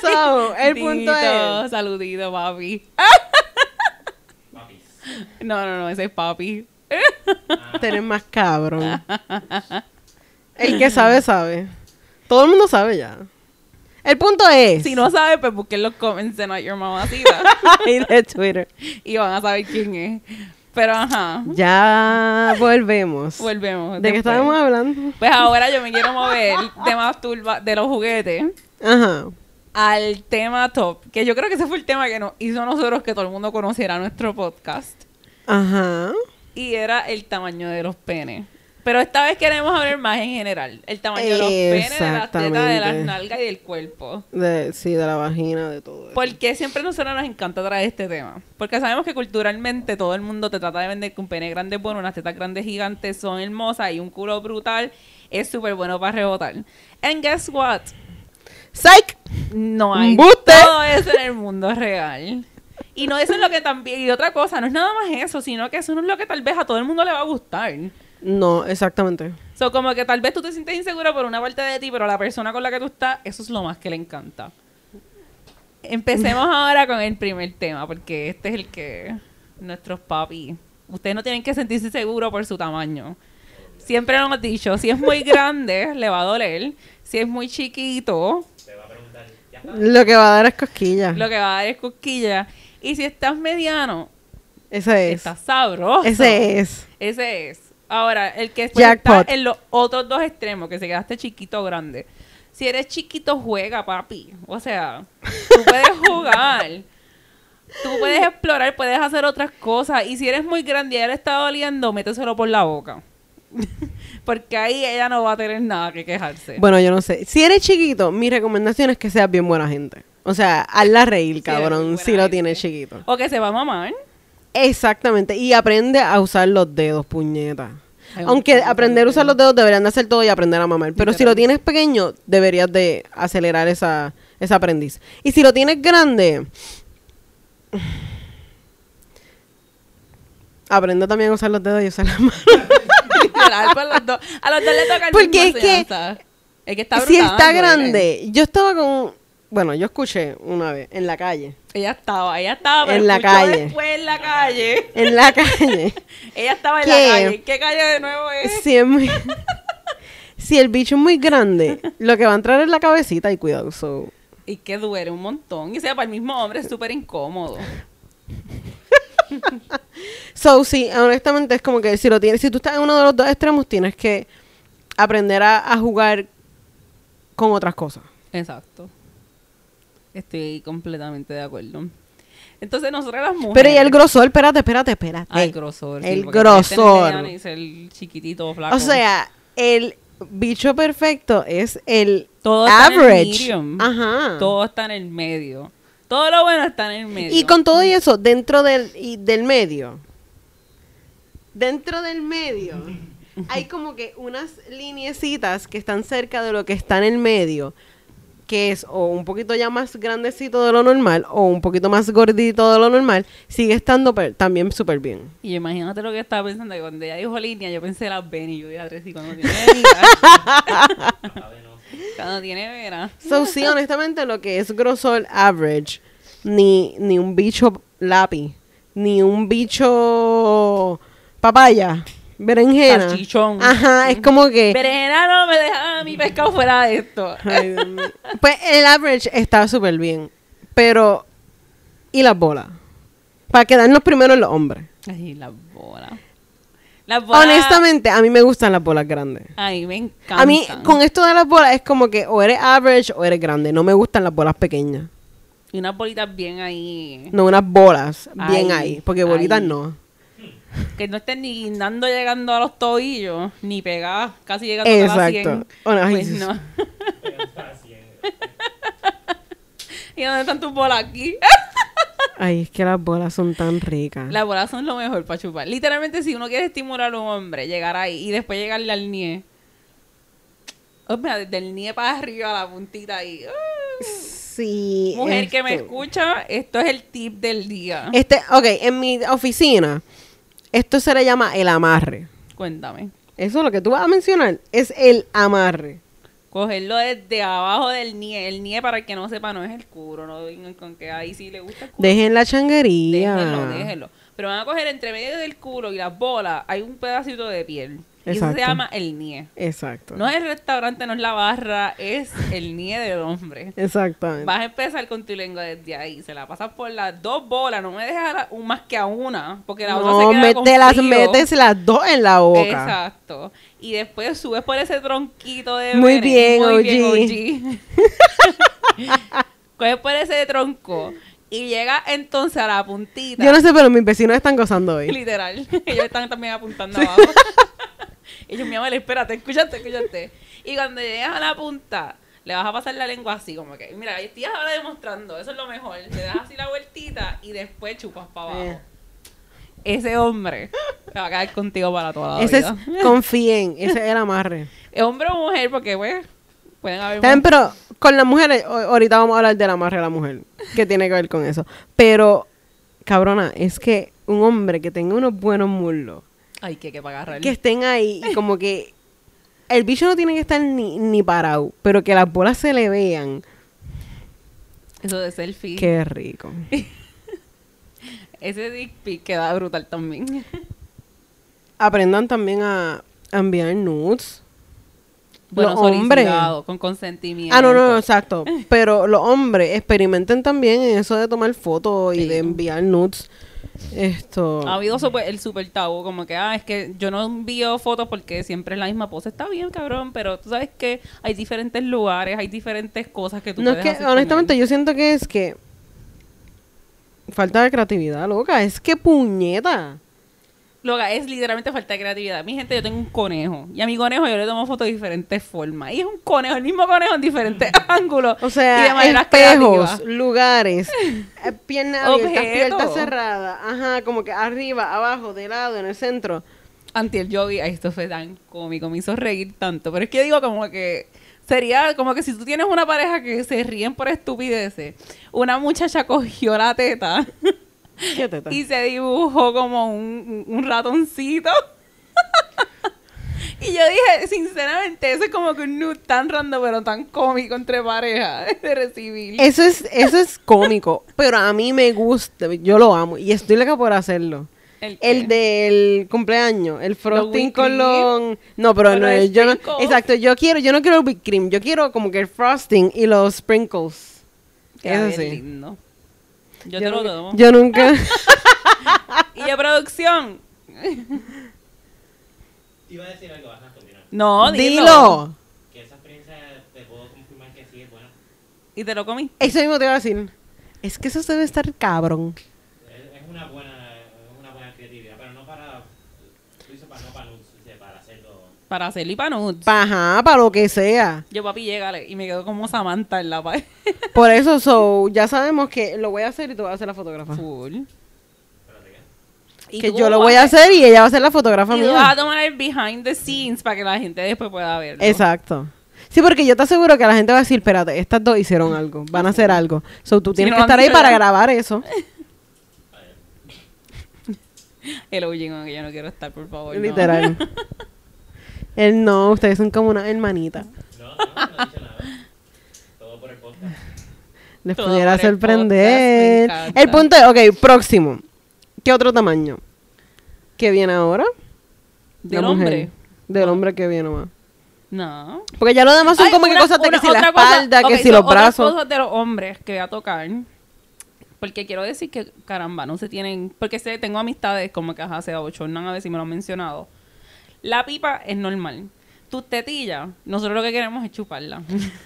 So, el punto es... saludito papi Papis. no no no ese es papi Tener más cabrón. *laughs* El que sabe, sabe. Todo el mundo sabe ya. El punto es... si no sabes pues busquen los comments de Not Your Mamacita *laughs* y de Twitter. y van a saber quién es pero ajá Ya volvemos. volvemos ¿De qué estábamos hablando? pues ahora yo me quiero mover de más turba de los juguetes Ajá. al tema top, que yo creo que ese fue el tema que nos hizo nosotros que todo el mundo conociera nuestro podcast. Ajá. Y era el tamaño de los penes. Pero esta vez queremos hablar más en general. El tamaño de los penes, de las tetas, de las nalgas y del cuerpo. De, sí, de la vagina, de todo. eso. Porque siempre a nosotros nos encanta traer este tema. Porque sabemos que culturalmente todo el mundo te trata de vender que un pene grande es bueno, unas tetas grandes gigantes son hermosas y un culo brutal es súper bueno para rebotar. And guess what? ¡Psych! No hay ¡Embuste! todo eso en el mundo real. Y no eso es lo que también, y otra cosa, no es nada más eso, sino que eso no es lo que tal vez a todo el mundo le va a gustar. No, exactamente. So, como que tal vez tú te sientes insegura por una parte de ti, pero la persona con la que tú estás, eso es lo más que le encanta. Empecemos *laughs* ahora con el primer tema, porque este es el que nuestros papis, ustedes no tienen que sentirse seguros por su tamaño. Siempre lo hemos dicho, si es muy *laughs* grande, le va a doler. Si es muy chiquito, Te va a preguntar, ¿ya está? Lo que va a dar es cosquillas. lo que va a dar es cosquilla. Y si estás mediano, Ese es. estás sabroso. Ese es. Ese es. Ahora, el que está en los otros dos extremos, que se quedaste chiquito o grande. Si eres chiquito, juega, papi. O sea, tú puedes jugar. Tú puedes explorar, puedes hacer otras cosas. Y si eres muy grande y a ella le está doliendo, méteselo por la boca. *laughs* Porque ahí ella no va a tener nada que quejarse. Bueno, yo no sé. Si eres chiquito, mi recomendación es que seas bien buena gente. O sea, hazla reír, cabrón, buena si lo tienes chiquito. O que se va a mamar. Exactamente. Y aprende a usar los dedos, puñeta. Aunque un- aprender a usar los dedos deberían de hacer todo y aprender a mamar. Pero si lo tienes pequeño, deberías de acelerar esa, esa aprendiz. Y si lo tienes grande, aprende también a usar los dedos y usar las manos. *laughs* Los dos- a los dos le toca el Porque mismo es que-. Es que está si brutal, está duele. grande, yo estaba con... Bueno, yo escuché una vez en la calle. Ella estaba, ella estaba, pero En la calle. después en la calle. En la calle. *laughs* Ella estaba en ¿Qué? la calle. ¿Qué calle de nuevo es? si, es muy- *laughs* si el bicho es muy grande, lo que va a entrar es la cabecita y cuidado. So. Y que duele un montón. Y sea, para el mismo hombre es súper incómodo. *laughs* So, sí, honestamente es como que si lo tienes, si tú estás en uno de los dos extremos, tienes que aprender a, a jugar con otras cosas. Exacto. Estoy completamente de acuerdo. Entonces, nosotras las mujeres. Pero y el grosor, espérate, espérate, espérate. Ah, el grosor. El grosor. ser chiquitito, flaco. O sea, el bicho perfecto es el Todo está en el average. Ajá. todo está en el medio. Todo lo bueno está en el medio. Y con todo y eso, dentro del, y del medio, dentro del medio, *laughs* hay como que unas lineecitas que están cerca de lo que está en el medio, que es o un poquito ya más grandecito de lo normal o un poquito más gordito de lo normal, sigue estando también súper bien. Y imagínate lo que estaba pensando, que cuando ella dijo línea, yo pensé las venas y yo dije, Andrés, y cuando tiene venita, A ver, no. cuando tiene venas. So, sí, honestamente, lo que es grosor average, ni, ni un bicho lápiz, ni un bicho papaya, berenjena. Salchichón. Ajá, es como que... Berenjena no me deja mi pescado fuera de esto. Ay. Pues el average está súper bien. Pero, ¿y las bolas? Para quedarnos primero en los hombres. Ay, las bolas. Las bolas. Honestamente, a mí me gustan las bolas grandes. Ay, me encanta. A mí, con esto de las bolas, es como que o eres average o eres grande. No me gustan las bolas pequeñas. Y unas bolitas bien ahí. No unas bolas bien Ay, ahí. Porque bolitas ay. no. Que no estén ni guindando llegando a los tobillos, ni pegadas, casi llegando a la Exacto. 100. Bueno, ay, Pues sí, no. Así es. *laughs* *laughs* ¿Y dónde están tus bolas aquí? Ay, es que las bolas son tan ricas. Las bolas son lo mejor para chupar. Literalmente, si uno quiere estimular a un hombre, llegar ahí y después llegarle al nie. Oh, mira, desde el nie para arriba a la puntita ahí. Ah. Sí. Mujer que me esto- escucha, esto es el tip del día. Este, ok, en mi oficina, esto se le llama el amarre. Cuéntame. Eso lo que tú vas a mencionar es el amarre. Cogerlo desde abajo del nie. El nie, para el que no sepa, no es el culo. No vengan con que ahí sí le gusta el culo. Dejen la changuería. Déjenlo, déjenlo. Pero van a coger entre medio del culo y las bolas, hay un pedacito de piel. Y eso Exacto. se llama el nie. Exacto. No es el restaurante, no es la barra, es el nie del hombre. Exactamente. Vas a empezar con tu lengua desde ahí. Se la pasas por las dos bolas. No me la- un más que a una. Porque la otra no, se queda te las metes las dos en la boca. Exacto. Y después subes por ese tronquito de Muy bien, muy OG. bien, OG. *laughs* Coges por ese tronco y llega entonces a la puntita. Yo no sé, pero mis vecinos están gozando hoy. Literal. *laughs* Ellos están también apuntando abajo. Ellos, mi amor, espérate, escúchate, escúchate. Y cuando llegas a la punta, le vas a pasar la lengua así, como que, mira, estoy ahora demostrando, eso es lo mejor. Le das así la vueltita y después chupas para abajo. Eh. Ese hombre se va a quedar contigo para toda la Ese vida. *laughs* es, confíen, ese es el amarre. ¿Es hombre o mujer? Porque, pues, pueden haber... También, pero con las mujeres, ahorita vamos a hablar del amarre de la mujer, que tiene que ver con eso. Pero, cabrona, es que un hombre que tenga unos buenos muslos, Ay, que que para agarrar. que estén ahí y como que el bicho no tiene que estar ni, ni parado, pero que las bolas se le vean. Eso de selfie. Qué rico. *laughs* Ese dick pic queda brutal también. *laughs* Aprendan también a, a enviar nudes. Bueno, Los hombres. con consentimiento. Ah, no, no, no, exacto. *laughs* Pero los hombres experimenten también en eso de tomar fotos y Sí. de enviar nudes. Esto. Ha habido super- el super tabú, como que, ah, es que yo no envío fotos porque siempre es la misma pose. Está bien, cabrón, pero tú sabes que hay diferentes lugares, hay diferentes cosas que tú No es puedes que, hacer con honestamente, yo siento que es que. Falta de creatividad, loca. Es que puñeta. Loca, es literalmente falta de creatividad. Mi gente, yo tengo un conejo. Y a mi conejo yo le tomo fotos de diferentes formas. Y es un conejo, el mismo conejo en diferentes *laughs* ángulos. O y de sea, maneras espejos, creativas. lugares, eh, piernas abiertas, Objetos. piernas cerradas, ajá, como que arriba, abajo, de lado, en el centro. Antiel yo vi, ay, esto fue tan cómico, me hizo reír tanto. Pero es que digo como que sería como que si tú tienes una pareja que se ríen por estupideces, una muchacha cogió la teta *laughs* *laughs* ¿Qué teta? y se dibujó como un, un ratoncito. *laughs* y yo dije, sinceramente, eso es como que un nude tan random, pero tan cómico entre parejas *laughs* de recibir. Eso es, eso es cómico, pero a mí me gusta, yo lo amo y estoy loca por hacerlo. ¿El del cumpleaños, el frosting con los... No, pero no, los yo no... Exacto, yo quiero, yo no quiero el whipped cream, yo quiero como que el frosting y los sprinkles. Eso sí. lindo. Yo, te lo nunca- tomo. Yo nunca... *laughs* Y de producción. Te iba a decir algo, vas a continuar. No, dilo. Dilo. Que esa experiencia te puedo confirmar que sí es buena. Y te lo comí. Eso mismo te iba a decir. Es que eso debe estar cabrón. Es, es una buena es una buena creatividad, pero no para... Tú dices para no para nudes, dice, para hacerlo... Para hacerlo y para nudes. Ajá, para lo que sea. Yo, papi, llégale. Y me quedo como Samantha en la pared. *laughs* Por eso, so, ya sabemos que lo voy a hacer y tú vas a ser la fotógrafa. Full. Que yo lo voy a hacer y ella va a ser la fotógrafa Y tú vas a mía. tomar el behind the scenes para que la gente después pueda verlo. Exacto. Sí, porque yo te aseguro que la gente va a decir, espérate, estas dos hicieron algo, van a hacer algo. So, tú Si tienes no que estar ahí para grabar eso. *laughs* El el que yo no quiero estar, por favor. no. *laughs* Él no, ustedes son como una hermanita. No, no, no he nada. Todo por el podcast. Les Todo pudiera por el sorprender. podcast, me encanta. El punto es, ok, próximo. ¿Qué otro tamaño? ¿Qué viene ahora? ¿Del La mujer. hombre? Del hombre que viene más. No. Porque ya lo demás son Ay, como que una- cosas de que una- si la cosa- espalda, que si so, los otras brazos. cosas de los hombres que voy a tocar. Porque quiero decir que, caramba, no se tienen... Porque sé, tengo amistades como que ajá, se abochornan a ver si me lo han mencionado. La pipa es normal. Tus tetillas, nosotros lo que queremos es chuparla.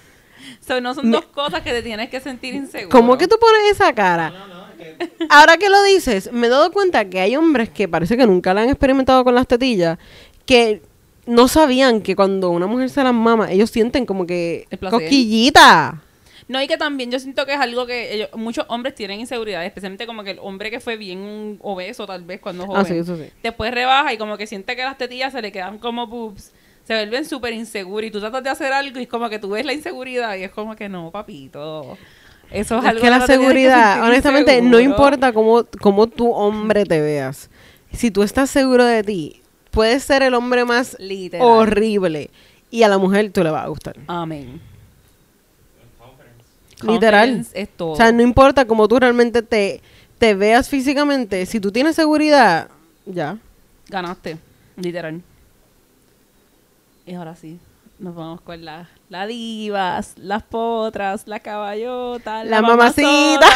*laughs* so, no son dos cosas que te tienes que sentir inseguro. ¿Cómo que tú pones esa cara? No, no, es que... Ahora que lo dices, me he dado cuenta que hay hombres que parece que nunca la han experimentado con las tetillas, que no sabían que cuando una mujer se las mama, ellos sienten como que cosquillita. No, y que también yo siento que es algo que ellos- muchos hombres tienen inseguridad, especialmente como que el hombre que fue bien obeso tal vez cuando joven. Ah, sí, eso sí. Después rebaja y como que siente que las tetillas se le quedan como boobs. Se vuelven súper inseguros y tú tratas de hacer algo y es como que tú ves la inseguridad y es como que no, papito. Eso es, Es algo que la no que seguridad, honestamente, no importa cómo, cómo tu hombre te veas. Si tú estás seguro de ti, puedes ser el hombre más Literal. horrible y a la mujer tú le vas a gustar. Amén. Literal. Es todo. O sea, no importa cómo tú realmente te, te veas físicamente, si tú tienes seguridad, ya. Ganaste, literal. Y ahora sí, nos vamos con las las divas, las potras, las caballotas, La mamacita. *laughs*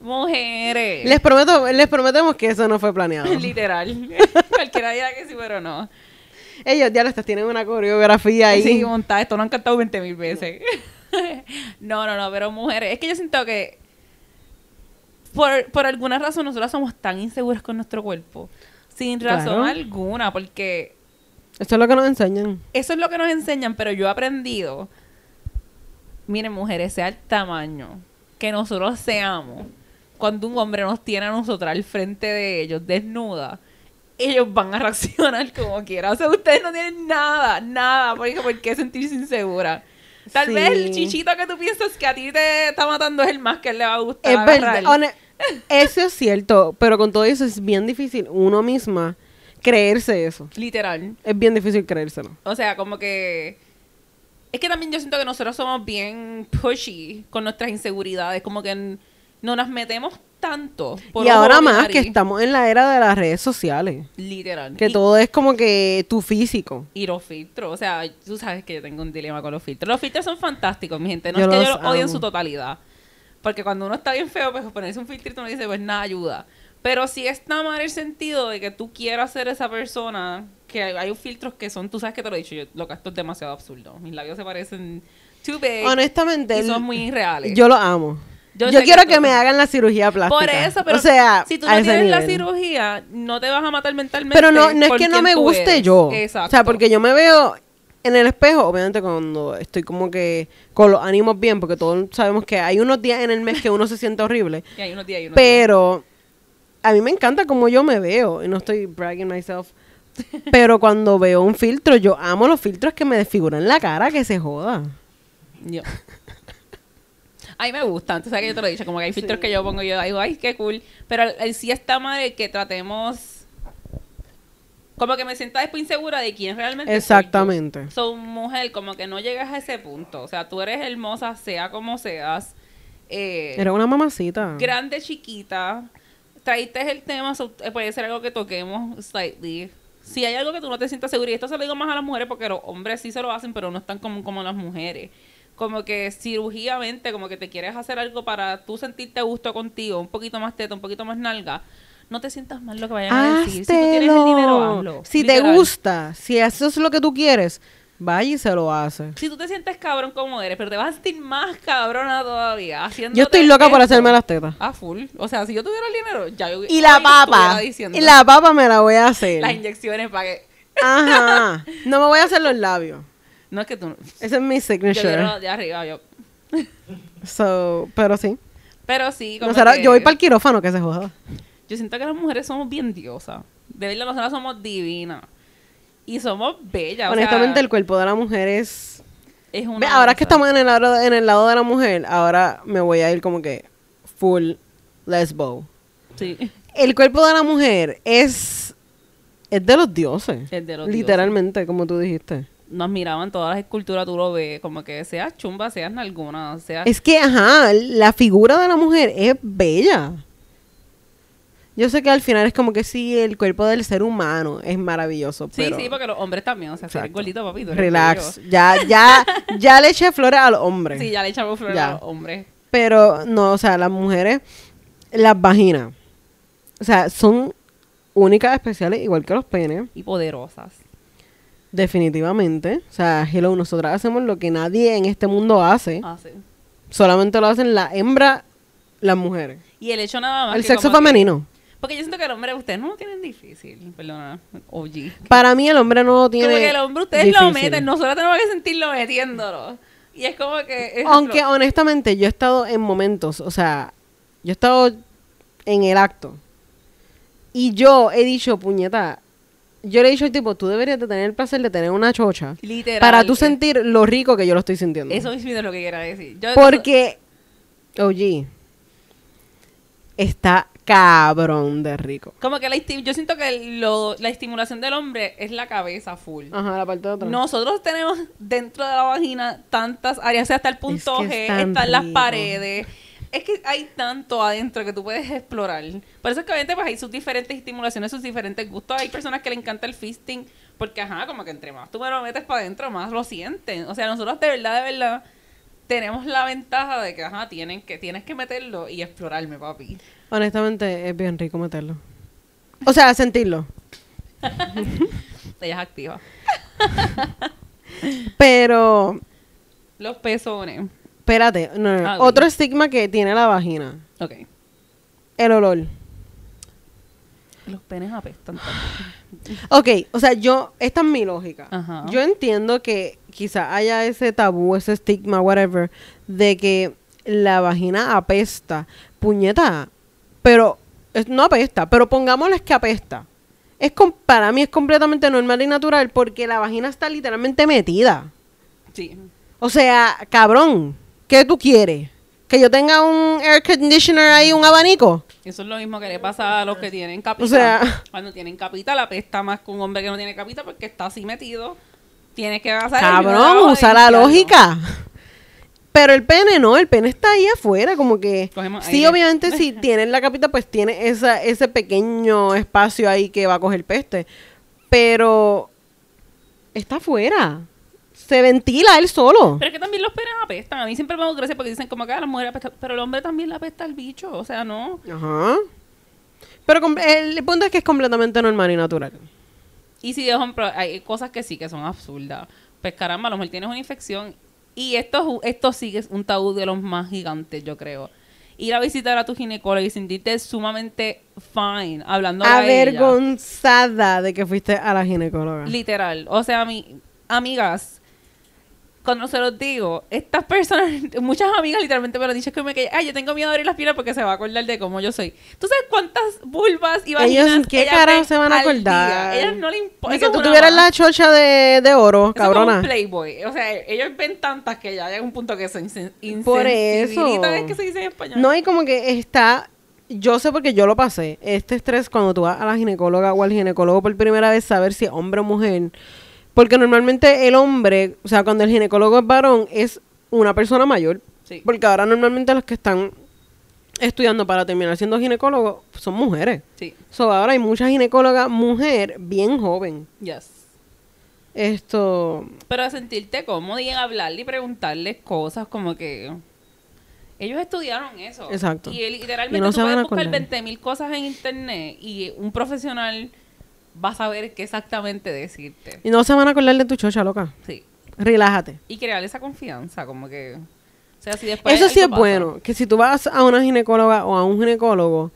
Mujeres. Les prometo, les prometemos que eso no fue planeado. *laughs* Literal. *laughs* Cualquiera dirá que sí, pero no. Ellos ya les tienen una coreografía ahí. Sí, montada. Esto lo han cantado 20 mil veces. *laughs* no, no, no, pero mujeres. Es que yo siento que por, por alguna razón nosotras somos tan inseguras con nuestro cuerpo. Sin razón Claro. alguna, porque Eso es lo que nos enseñan. eso es lo que nos enseñan, pero yo he aprendido. Miren, mujeres, sea el tamaño que nosotros seamos, cuando un hombre nos tiene a nosotras al frente de ellos, desnuda, ellos van a reaccionar como quiera. O sea, ustedes no tienen nada, nada, porque ¿por qué sentirse insegura? Tal Sí. vez el chichito que tú piensas que a ti te está matando es el más que le va a gustar. Es verdad. Eso es cierto, pero con todo eso es bien difícil uno misma creerse eso. Literal. Es bien difícil creérselo. O sea, como que... Es que también yo siento que nosotros somos bien pushy con nuestras inseguridades. Como que no nos metemos tanto. por y ahora más que estamos en la era de las redes sociales. Literal. Que y, todo es como que tu físico. y los filtros. O sea, tú sabes que yo tengo un dilema con los filtros. Los filtros son fantásticos, mi gente. No Yo es que los yo los odie en amo. su totalidad. Porque cuando uno está bien feo, pues ponerse un filtrito no dice, pues nada ayuda. Pero sí está mal el sentido de que tú quieras ser esa persona, que hay, hay filtros que son, tú sabes que te lo he dicho, yo, lo que esto es demasiado absurdo. Mis labios se parecen too big Honestamente, y son muy irreales. yo lo amo. Yo, quiero que me hagan la cirugía plástica. Por eso, pero o sea, si tú no tienes la cirugía, no te vas a matar mentalmente. Pero no, no es que no me guste eres. yo. Exacto. O sea, porque yo me veo en el espejo, obviamente cuando estoy como que con los ánimos bien, porque todos sabemos que hay unos días en el mes que uno se siente horrible. *laughs* Y hay unos días y unos Pero a mí me encanta como yo me veo. Y no estoy bragging myself. Pero cuando veo un filtro, yo amo los filtros que me desfiguran la cara, que se joda. Yo. A mí me gustan, tú sabes que yo te lo he dicho, como que hay filtros que yo pongo y yo digo, ay, qué cool. Pero el, sí está mal que tratemos. Como que me sienta después insegura de quién realmente soy. Exactamente. So, mujer, como que no llegas a ese punto. O sea, tú eres hermosa, sea como seas. Eh, Era una mamacita. grande, chiquita. Traíste el tema, so, eh, puede ser algo que toquemos slightly. Si hay algo que tú no te sientas segura, y esto se lo digo más a las mujeres porque los hombres sí se lo hacen, pero no es tan común como las mujeres. Como que cirugíamente, como que te quieres hacer algo para tú sentirte a gusto contigo, un poquito más teta, un poquito más nalga. No te sientas mal lo que vayan a decir. Si tú tienes el dinero, hazlo. Si te gusta, si eso es lo que tú quieres, vaya y se lo hace. Si tú te sientes cabrón como eres, pero te vas a sentir más cabrona todavía haciendo. Yo estoy loca por hacerme las tetas. Ah, full. O sea, si yo tuviera el dinero, ya yo. Y la papa. diciendo Y la papa me la voy a hacer. Las inyecciones para que. Ajá. *laughs* No me voy a hacer los labios. No es que tú. Ese es mi Yo signature. quiero de arriba, yo. *laughs* So, pero sí. Pero sí, como No será- que- yo voy para el quirófano que se joda. Yo siento que las mujeres somos bien diosas. De verdad, nosotras somos divinas. Y somos bellas. o sea, Honestamente, el cuerpo de la mujer es. es una Ve, ahora que cosa. estamos en el, lado, en el lado de la mujer, ahora me voy a ir como que full lesbo. Sí. El cuerpo de la mujer es. Es de los dioses. Es de los Literalmente, como tú dijiste. Nos miraban todas las esculturas, tú lo ves. Como que seas chumba, seas alguna, seas. Es que, ajá, la figura de la mujer es bella. Yo sé que al final es como que sí, el cuerpo del ser humano es maravilloso. sí, pero sí, porque los hombres también. O sea, si eres gordito, papito. Relax. Ya, ya, *laughs* ya le eché flores a los hombres. Sí, ya le echamos flores Ya. a los hombres. Pero no, o sea, las mujeres, las vaginas, o sea, son únicas, especiales, igual que los penes, Y poderosas. Definitivamente. O sea, hello, nosotras hacemos lo que nadie en este mundo hace. Ah, sí. Solamente lo hacen la hembra, las mujeres. Y el hecho nada más. El que sexo como que- femenino. porque yo siento que el hombre, ustedes no lo tienen difícil. Perdona, OG. Para mí el hombre no lo tiene Como que el hombre ustedes lo meten, nosotros tenemos que sentirlo metiéndolo. Y es como que. ejemplo, Aunque honestamente yo he estado en momentos, o sea, yo he estado en el acto. Y yo he dicho, puñeta, yo le he dicho al tipo, tú deberías de tener el placer de tener una chocha. Literal. para tú sentir lo rico que yo lo estoy sintiendo. Eso mismo es lo que quiera decir. Yo- Porque, oye, está cabrón de rico. Como que la yo siento que lo- la estimulación del hombre es la cabeza full. Ajá, la parte de atrás. Nosotros tenemos dentro de la vagina tantas áreas, o sea, está el punto Es que G, están las paredes. Es que hay tanto adentro que tú puedes explorar. Por eso es que obviamente pues hay sus diferentes estimulaciones, sus diferentes gustos. Hay personas que le encanta el fisting porque, ajá, como que entre más tú me lo metes para adentro, más lo sienten. O sea, nosotros de verdad, de verdad, tenemos la ventaja de que, ajá, tienen que, tienes que meterlo y explorarme, papi. Honestamente, es bien rico meterlo. O sea, sentirlo. Ella es activa. Pero, Los pezones. Espérate, no, no. Ah, otro estigma que tiene la vagina, Ok. el olor. Los penes apestan. Ok, o sea, yo, esta es mi lógica. Ajá. Yo entiendo que quizá haya ese tabú, ese estigma, whatever, de que la vagina apesta. Puñeta, pero es- no apesta, pero pongámosles que apesta. Es com- para mí es completamente normal y natural porque la vagina está literalmente metida. Sí. O sea, cabrón, ¿qué tú quieres? ¿Que yo tenga un air conditioner ahí, un abanico? Eso es lo mismo que le pasa a los que tienen capita. O sea- *laughs* cuando tienen capita, la pesta más que un hombre que no tiene capita porque está así metido. Tiene que hacer Cabrón, usa la lógica. Pero el pene no, el pene está ahí afuera, como que... Cogemos Sí, aire. obviamente si *laughs* tienes la capita, pues tiene esa, ese pequeño espacio ahí que va a coger peste. Pero está afuera. Se ventila él solo. Pero es que también los penes apestan. A mí siempre me da gracia porque dicen como que a las mujeres apestan. Pero el hombre también le apesta al bicho. O sea, no. Ajá. Pero el punto es que es completamente normal y natural. Y si, de ejemplo, hay cosas que sí que son absurdas. Pues caramba, a lo mejor tienes una infección. Y esto, es- esto sí que es un tabú de los más gigantes, yo creo. ir a visitar a tu ginecólogo y sentirte sumamente fine hablando. Avergonzada de que fuiste a la ginecóloga. Literal. O sea, mi, amigas, cuando se los digo, estas personas, *laughs* muchas amigas literalmente me lo han dicho, es que me que, ay, yo tengo miedo de abrir las piernas porque se va a acordar de cómo yo soy. ¿Tú sabes cuántas vulvas y vaginas Ellos, ¿qué ellas carajo se van a acordar? ellas no le importa. Que tú tuvieras la chocha de, de oro, Eso es como un cabrona. playboy. O sea, ellos ven tantas que ya llega un punto que se insen- Por eso. insensibilitan, es que se dice en español. No, y como que está. Yo sé porque yo lo pasé. Este estrés cuando tú vas a la ginecóloga o al ginecólogo por primera vez, saber si es hombre o mujer. Porque normalmente el hombre, o sea, cuando el ginecólogo es varón, es una persona mayor. Sí. Porque ahora normalmente los que están estudiando para terminar siendo ginecólogos son mujeres. Sí. So, ahora hay mucha ginecóloga mujer bien joven. Yes. Esto. Pero a sentirte cómodo y en hablarle y preguntarles cosas como que... Ellos estudiaron eso. Exacto. Y literalmente Y no tú puedes buscar acordar. 20.000 cosas en internet y un profesional va a saber qué exactamente decirte. Y no se van a acordar de tu chocha, loca. Sí. Relájate. Y crear esa confianza, como que... O sea, si después Eso sí es pasa- bueno, que si tú vas a una ginecóloga o a un ginecólogo,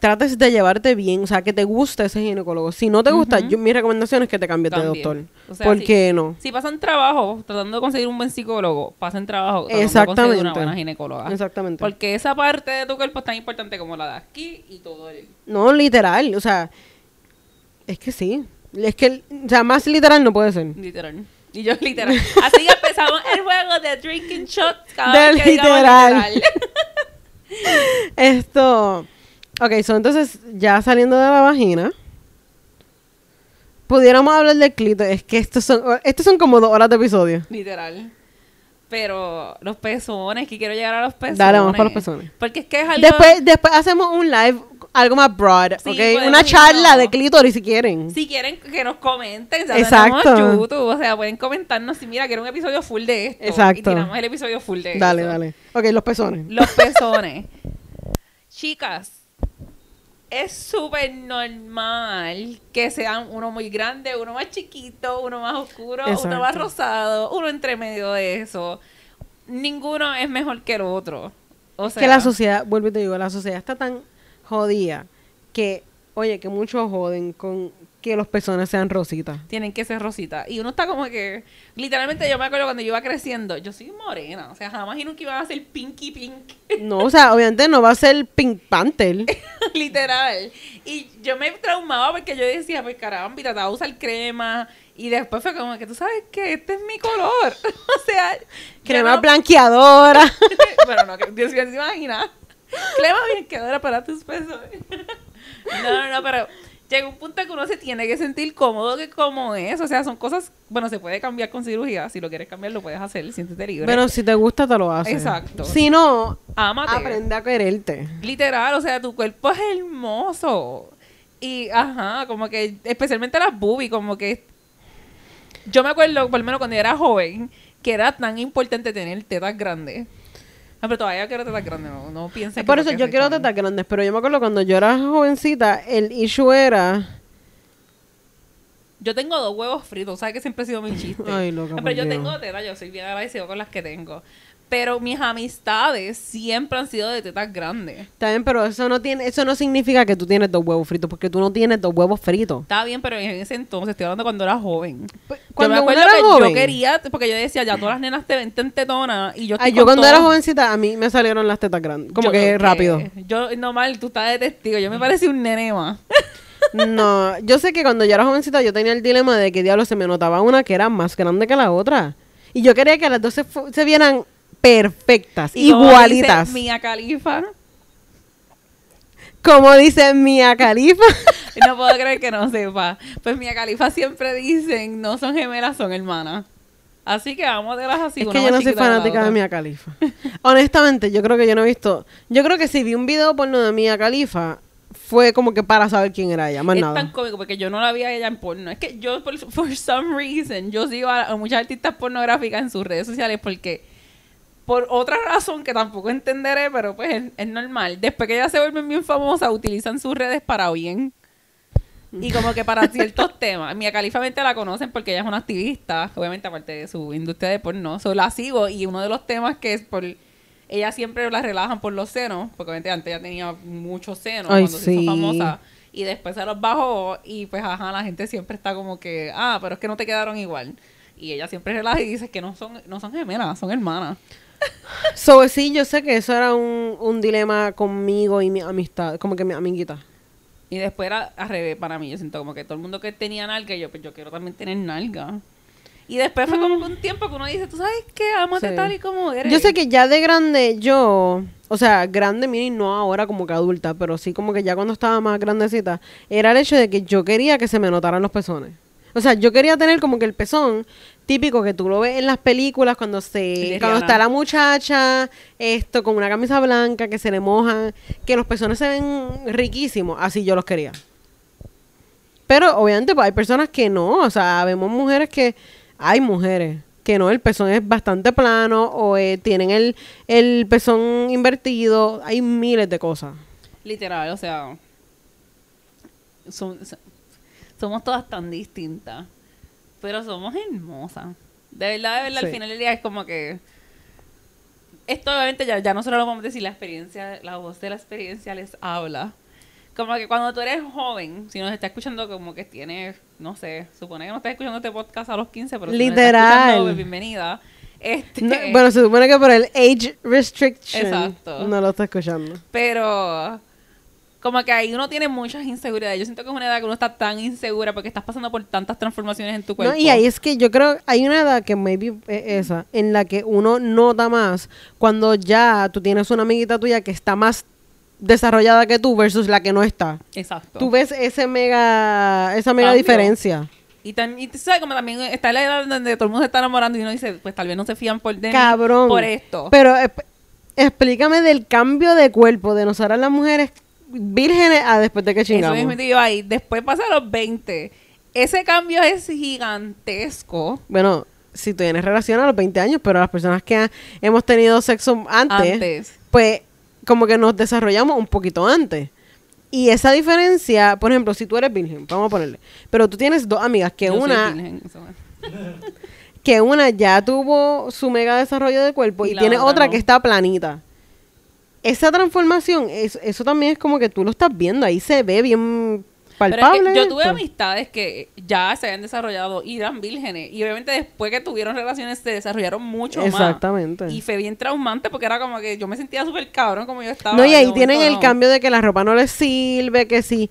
trates de llevarte bien, o sea, que te guste ese ginecólogo. Si no te gusta, yo, mi recomendación es que te cambies de doctor. O sea, ¿Por si- qué no? Si pasan trabajo tratando de conseguir un buen psicólogo, pasen trabajo tratando de Exactamente. conseguir una buena ginecóloga. Exactamente. Porque esa parte de tu cuerpo es tan importante como la de aquí y todo el... No, literal, o sea, es que sí. Es que, o sea, más literal no puede ser. Literal. Y yo literal. Así que empezamos el juego de drinking shots cada De vez que digamos literal. literal. *laughs* Esto, ok, so entonces, ya saliendo de la vagina, pudiéramos hablar del clítoris. Es que estos son, estos son como dos horas de episodio. literal. Pero los pezones, que quiero llegar a los pezones. Dale, vamos para los pezones. Porque es que es algo... Después, después hacemos un live, algo más broad, Sí, ¿ok? Una charla de clítoris si quieren. Si quieren que nos comenten, Exacto. tenemos YouTube, o sea, pueden comentarnos si mira, quiero un episodio full de esto. Exacto. Y tiramos el episodio full de Dale, eso. dale. Ok, los pezones. Los *laughs* pezones. Chicas, es súper normal que sean uno muy grande, uno más chiquito, uno más oscuro, uno más rosado, uno entre medio de eso. Ninguno es mejor que el otro. O sea, que la sociedad, vuelvo y te digo, la sociedad está tan jodida que, oye, que muchos joden con que los pezones sean rositas. tienen que ser rositas. Y uno está como que, literalmente yo me acuerdo cuando yo iba creciendo, yo soy morena, o sea, jamás y nunca iban a ser pinky pink, No, o sea, obviamente no va a ser Pink Panther. *laughs* literal. Y yo me traumaba porque yo decía, pues caramba, y trataba de usar crema. Y después fue como que, tú sabes que este es mi color. *laughs* o sea, Crema no- blanqueadora. *laughs* bueno, no, que Dios mío, ¿se imagina? Crema blanqueadora para tus pezones. no, no, no, pero llega un punto que uno se tiene que sentir cómodo que como es. O sea, son cosas, bueno, se puede cambiar con cirugía. Si lo quieres cambiar, lo puedes hacer, siéntete libre. Pero si te gusta, te lo haces. Exacto. Si no, Ámate. aprende a quererte. Literal, o sea, tu cuerpo es hermoso. Y, ajá, como que, especialmente las boobies, como que. Yo me acuerdo, por lo menos cuando yo era joven, que era tan importante tener tetas grandes. Ah, pero todavía quiero tetas grandes, no, no piensen que Por eso yo quiero tetas grandes, pero yo me acuerdo cuando yo era jovencita, el issue era... Yo tengo dos huevos fritos, ¿sabes que siempre ha sido mi chiste? Ay, loca, pero por yo Dios. tengo tetas, yo soy bien agradecido con las que tengo. Pero mis amistades siempre han sido de tetas grandes. Está bien, pero eso no tiene, eso no significa que tú tienes dos huevos fritos, porque tú no tienes dos huevos fritos. Está bien, pero en ese entonces, estoy hablando cuando era joven. Cuando yo me uno acuerdo era que joven. yo quería, porque yo decía, ya todas las nenas te ven tetona y yo Ay, yo cuando era jovencita, a mí me salieron las tetas grandes. Como Yo que rápido. Yo, normal, tú estás de testigo. Yo me parecía un nene más. *laughs* No, yo sé que cuando yo era jovencita yo tenía el dilema de que diablo se me notaba una que era más grande que la otra. Y yo quería que las dos se vieran perfectas, Y como igualitas. dice Mia Khalifa. Como dice Mia Khalifa. *laughs* No puedo creer que no sepa. Pues Mia Khalifa siempre dicen, no son gemelas, son hermanas. Así que vamos de las así. es que yo no soy fanática de. Mia Khalifa. Honestamente, yo creo que yo no he visto. Yo creo que si vi un video porno de Mia Khalifa, fue como que para saber quién era ella, más es nada. tan cómico porque yo no la vi a ella en porno. Es que yo, por for some reason, yo sigo a, a muchas artistas pornográficas en sus redes sociales porque, por otra razón que tampoco entenderé, pero pues es, es normal. Después que ellas se vuelven bien famosas, utilizan sus redes para bien. Y como que para ciertos *laughs* temas. Mia mente la conocen porque ella es una activista, obviamente aparte de su industria de porno. So, la sigo y uno de los temas que es por ella siempre la relajan por los senos, porque obviamente antes ya tenía muchos senos Ay, cuando se hizo famosa. Y después se los bajó y pues ajá, la gente siempre está como que, ah, pero es que no te quedaron igual. Y ella siempre relaja y dice que no son, no son gemelas, son hermanas. *laughs* So, sí, yo sé que eso era un, un dilema conmigo y mi amistad, como que mi amiguita. Y después era al revés para mí. Yo siento como que todo el mundo que tenía nalga, yo pues yo quiero también tener nalga. Y después fue como que un tiempo que uno dice, tú sabes qué, amate Sí. tal y como eres. Yo sé que ya de grande yo, o sea, grande mini no ahora como que adulta, pero sí como que ya cuando estaba más grandecita, era el hecho de que yo quería que se me notaran los pezones. O sea, yo quería tener como que el pezón típico que tú lo ves en las películas cuando se cuando está la muchacha esto con una camisa blanca que se le mojan, que los pezones se ven riquísimos, así yo los quería. Pero obviamente pues, hay personas que no, o sea, vemos mujeres que hay mujeres que no, el pezón es bastante plano o eh, tienen el, el pezón invertido, hay miles de cosas. Literal, o sea. son- son- somos todas tan distintas. Pero somos hermosas. De verdad, de verdad, Sí. al final del día es como que. Esto obviamente ya, ya no solo lo vamos a decir, la experiencia, la voz de la experiencia les habla. Como que cuando tú eres joven, si nos está escuchando como que tienes, no sé, supone que no estás escuchando este podcast a los 15, pero si Literal. pues, bienvenida. Este, No, bueno, se supone que por el age restriction Exacto. no lo está escuchando. Pero como que ahí uno tiene muchas inseguridades. Yo siento que es una edad que uno está tan insegura porque estás pasando por tantas transformaciones en tu cuerpo. No, y ahí es que yo creo, hay una edad que maybe es esa, en la que uno nota más cuando ya tú tienes una amiguita tuya que está más desarrollada que tú versus la que no está. Exacto. Tú ves ese mega, esa mega Cambio. diferencia. Y, tam- y tú sabes como también está la edad donde todo el mundo se está enamorando y uno dice, pues tal vez no se fían por de Cabrón. por esto. Pero esp- explícame del cambio de cuerpo de nosotras las mujeres vírgenes a después de que Eso chingamos. te digo ahí. Después pasa a los 20. Ese cambio es gigantesco. Bueno, si tú tienes relación a los 20 años, pero las personas que ha- hemos tenido sexo antes, Antes. pues como que nos desarrollamos un poquito antes. Y esa diferencia, por ejemplo, si tú eres virgen, vamos a ponerle, pero tú tienes dos amigas que Yo soy una virgen, eso es. que una ya tuvo su mega desarrollo de cuerpo y, tiene otra otra no. que está planita. Esa transformación, es- eso también es como que tú lo estás viendo, ahí se ve bien Pero es palpable. que yo tuve esto. amistades que ya se habían desarrollado y eran vírgenes. Y obviamente después que tuvieron relaciones se desarrollaron mucho más. Exactamente. Y fue bien traumante porque era como que yo me sentía súper cabrón como yo estaba. No, y de ahí tienen el no. cambio de que la ropa no les sirve, que si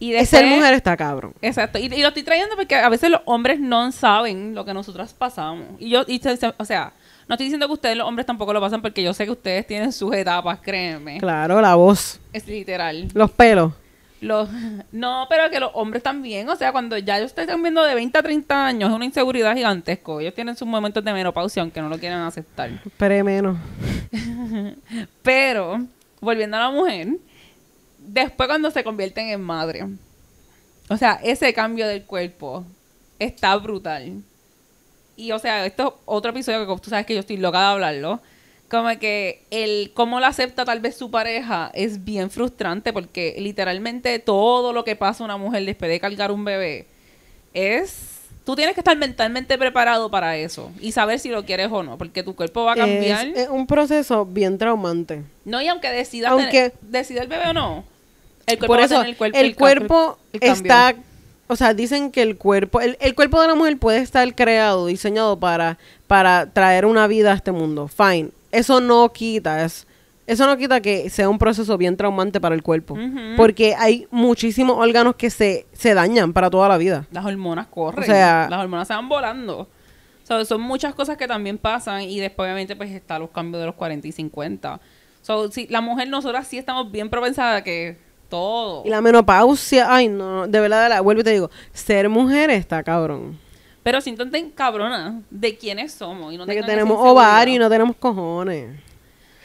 Y después, ser mujer está cabrón. Exacto. Y, y lo estoy trayendo porque a veces los hombres no saben lo que nosotras pasamos. Y yo, y o sea, no estoy diciendo que ustedes los hombres tampoco lo pasan porque yo sé que ustedes tienen sus etapas, créeme. Claro, la voz, Es literal. los pelos. Los, no, pero que los hombres también, o sea, cuando ya ellos están viendo de 20 a 30 años, es una inseguridad gigantesco. Ellos tienen sus momentos de menopausia, aunque no lo quieran aceptar. Pero menos. *laughs* Pero, volviendo a la mujer, después cuando se convierten en madre, o sea, ese cambio del cuerpo está brutal. Y, o sea, esto es otro episodio que como tú sabes que yo estoy loca de hablarlo. Como que el cómo la acepta tal vez su pareja es bien frustrante porque literalmente todo lo que pasa a una mujer después de cargar un bebé es... Tú tienes que estar mentalmente preparado para eso y saber si lo quieres o no, porque tu cuerpo va a cambiar. Es, es un proceso bien traumante. No, y aunque decida, Aunque- tener- decida el bebé o no, el cuerpo Por va a eso, tener el cuerpo, el ca- cuerpo el cambio. está, o sea, dicen que el cuerpo, el, el cuerpo de la mujer puede estar creado, diseñado para, para traer una vida a este mundo. Fine. Eso no quita, es, eso no quita que sea un proceso bien traumante para el cuerpo. Porque hay muchísimos órganos que se, se dañan para toda la vida. Las hormonas corren, O sea- las hormonas se van volando. O sea, son muchas cosas que también pasan y después obviamente pues está los cambios de los 40 y 50. So, sí, la mujer, nosotras sí estamos bien propensadas a que todo. Y la menopausia, ay no, de verdad, de verdad, vuelvo y te digo, ser mujer está cabrón. Pero siéntate cabrona de quiénes somos y no De que tenemos ovario y no tenemos cojones.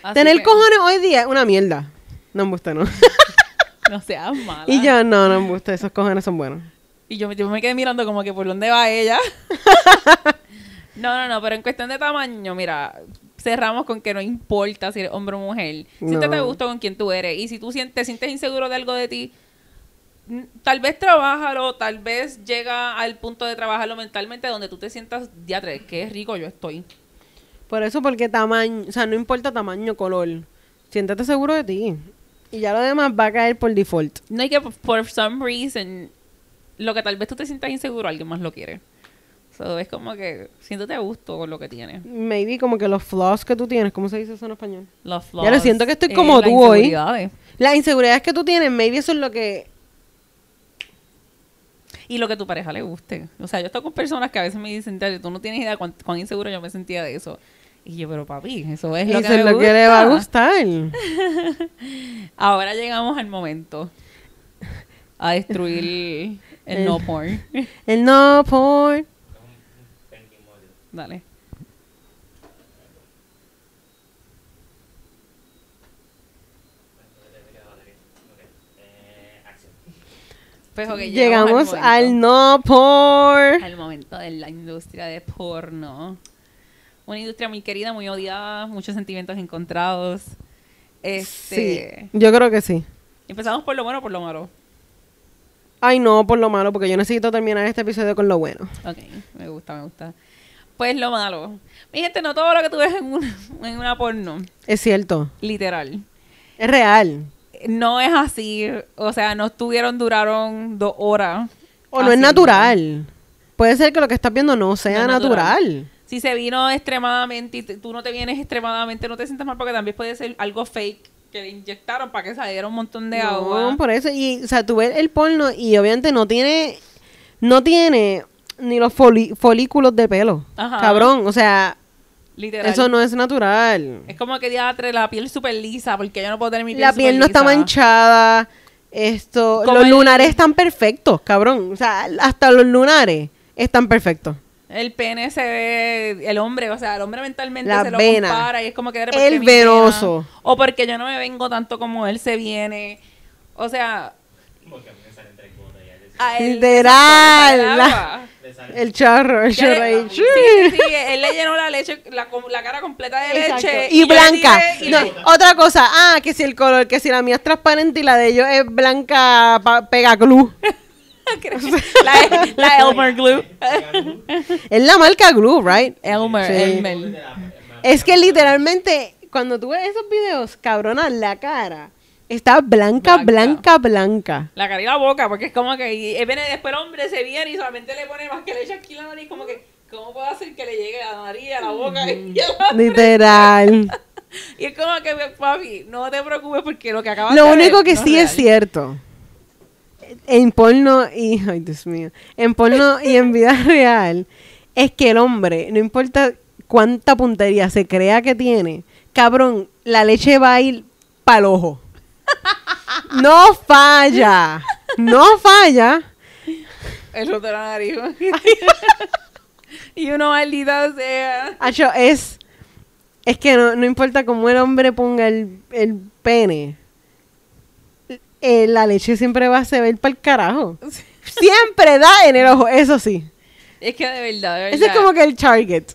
Así Tener que, cojones hoy día es una mierda. No me gusta, ¿no? *laughs* No seas mala. y yo, no, no me gusta, esos cojones son buenos. Y yo, yo me quedé mirando como que por dónde va ella. *laughs* no, no, no, pero en cuestión de tamaño, mira, cerramos con que no importa si eres hombre o mujer. Siéntete a No. gusto con quien tú eres. Y si tú te sientes inseguro de algo de ti, tal vez trabájalo, tal vez llega al punto de trabajarlo mentalmente donde tú te sientas, diatre, qué rico yo estoy. Por eso, porque tamaño, o sea, no importa tamaño, color. Siéntate seguro de ti. Y ya lo demás va a caer por default. No hay que, por some reason, lo que tal vez tú te sientas inseguro, alguien más lo quiere. So, es como que siéntate a gusto con lo que tienes. Maybe como que los flaws que tú tienes, ¿cómo se dice eso en español? Los Ya lo siento que estoy eh, como las tú hoy. Las inseguridades que tú tienes, maybe eso es lo que... Y lo que a tu pareja le guste. O sea, yo estoy con personas que a veces me dicen, "Tati, tú no tienes idea cuán, cuán inseguro yo me sentía de eso. Y yo, pero papi, eso es lo eso que es me lo que le va a gusta". gustar. *laughs* Ahora llegamos al momento a destruir el El- *laughs* no porn. El no porn. Dale. Pues, Llegamos al no porn. al momento de la industria de porno. Una industria muy querida, muy odiada, muchos sentimientos encontrados. Este, Sí, yo creo que sí. Empezamos por lo bueno o por lo malo. Ay, no, por lo malo, porque yo necesito terminar este episodio con lo bueno. Ok, me gusta, me gusta. Pues lo malo. Mi gente, no todo lo que tú ves en una, en una porno, Es cierto. literal. Es real. No es así. O sea, no estuvieron, duraron dos horas. O no es natural. Puede ser que lo que estás viendo no sea No natural. natural. Si se vino extremadamente y tú no te vienes extremadamente, no te sientas mal porque también puede ser algo fake que le inyectaron para que saliera un montón de no, agua. por eso. Y, o sea, tú ves el porno y obviamente no tiene, no tiene ni los foli- folículos de pelo. Ajá. Cabrón, o sea, Literal. eso no es natural. Es como que diatre la piel súper lisa porque yo no puedo tener mi piel La piel no está manchada. Esto, Como los el- lunares están perfectos, cabrón. O sea, hasta los lunares están perfectos. El pene se ve, el hombre, o sea, el hombre mentalmente La se lo vena. compara y es como que porque El mi vena, venoso. o porque yo no me vengo tanto como él se viene. O sea, Porque a mí me salen tres gotas y a él le a él Literal, le sale El charro, el ahí. sí, sí, él le llenó la leche, la, cara completa de Exacto. leche. Y blanca. tiré y No, le- otra cosa, ah, que si el color, que si la mía es transparente y la de ellos es blanca pa- pega glue. *laughs* *laughs* la, la Elmer Glue. Es la marca glue, right? Elmer, Sí. Elmer. Es que literalmente, cuando tú ves esos videos, cabrona, la cara está blanca, Blanca. blanca, blanca. La cara y la boca, porque es como que y él viene después el hombre se viene y solamente le pone más que le echa aquí la nariz, como que, ¿cómo puedo hacer que le llegue a la nariz, a la boca *laughs* y a la- Literal. *laughs* Y es como que, papi, no te preocupes porque lo que acabas Lo de ver único que no sí es real. cierto. En porno y. Ay, Dios mío. En porno y en vida *laughs* real. Es que el hombre, no importa cuánta puntería se crea que tiene, cabrón, la leche va a ir pa'l ojo. No falla. No falla. El otro de la nariz. *laughs* y uno maldita sea. Acho, es. Es que no, no importa cómo el hombre ponga el, el pene. eh, la leche siempre va a se ver para el carajo. Siempre da en el ojo, eso sí. Es que de verdad, de verdad. Ese es como que el target.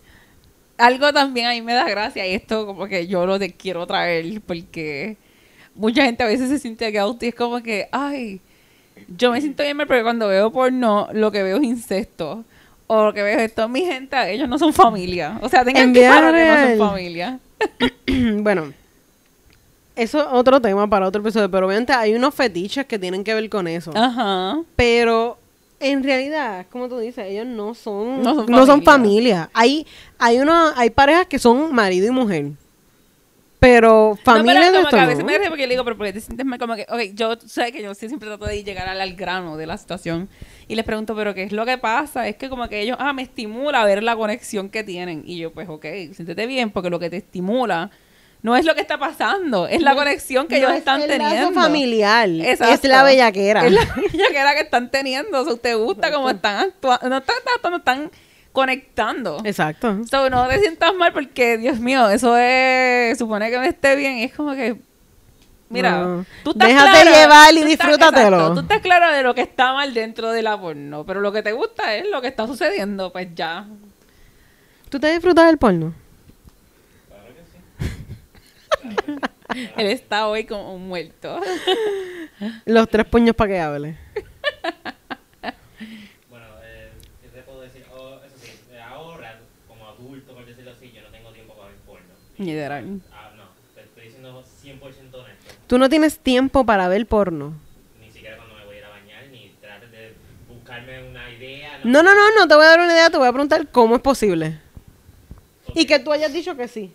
Algo también a mí me da gracia y esto como que yo lo te quiero traer porque mucha gente a veces se siente guilty y es como que, ay, yo me siento bien mal porque cuando veo porno lo que veo es incesto o lo que veo es esto, mi gente, ellos no son familia. O sea, tengan En que saber que no son familia. *clears throat* bueno, eso es otro tema para otro episodio, pero obviamente hay unos fetiches que tienen que ver con eso. Ajá. Pero en realidad, como tú dices, ellos no son No son no son familia. familia. Hay hay una hay parejas que son marido y mujer. Pero familia no, pero de como esto que a veces me río porque le digo, pero porque te sientes mal, como que, ok, yo sé que yo siempre trato de llegar al, al grano de la situación y les pregunto, pero ¿qué es lo que pasa? Es que como que ellos, ah, me estimula ver la conexión que tienen y yo, pues, ok, siéntete bien porque lo que te estimula no es lo que está pasando, es la No conexión que no ellos es están el teniendo. familiar. Exacto. Es la bellaquera. Es la *laughs* bellaquera que están teniendo, o sea, te gusta como están actuando, no están actuando, están conectando. Exacto. So, no te sientas mal porque, Dios mío, eso es. Supone que me esté bien. Y es como que. Mira, No. tú estás Déjate clara- llevar y tú estás- disfrútatelo. exacto, tú estás claro de lo que está mal dentro de la porno. Pero lo que te gusta es lo que está sucediendo. Pues ya. ¿Tú te disfrutas del porno? *laughs* Él está hoy como un muerto. Los tres puños para que hable. *laughs* Bueno, eh, ¿qué te puedo decir? Oh, eso sí, eh, ahora, como adulto, por decirlo así, yo no tengo tiempo para ver porno. Literal. Ah, no, te estoy diciendo 100% honesto. Tú no tienes tiempo para ver porno. Ni siquiera cuando me voy a ir a bañar, ni trates de buscarme una idea. No, no, no, no te voy a dar una idea, te voy a preguntar cómo es posible. Ok. Y que tú hayas dicho que sí.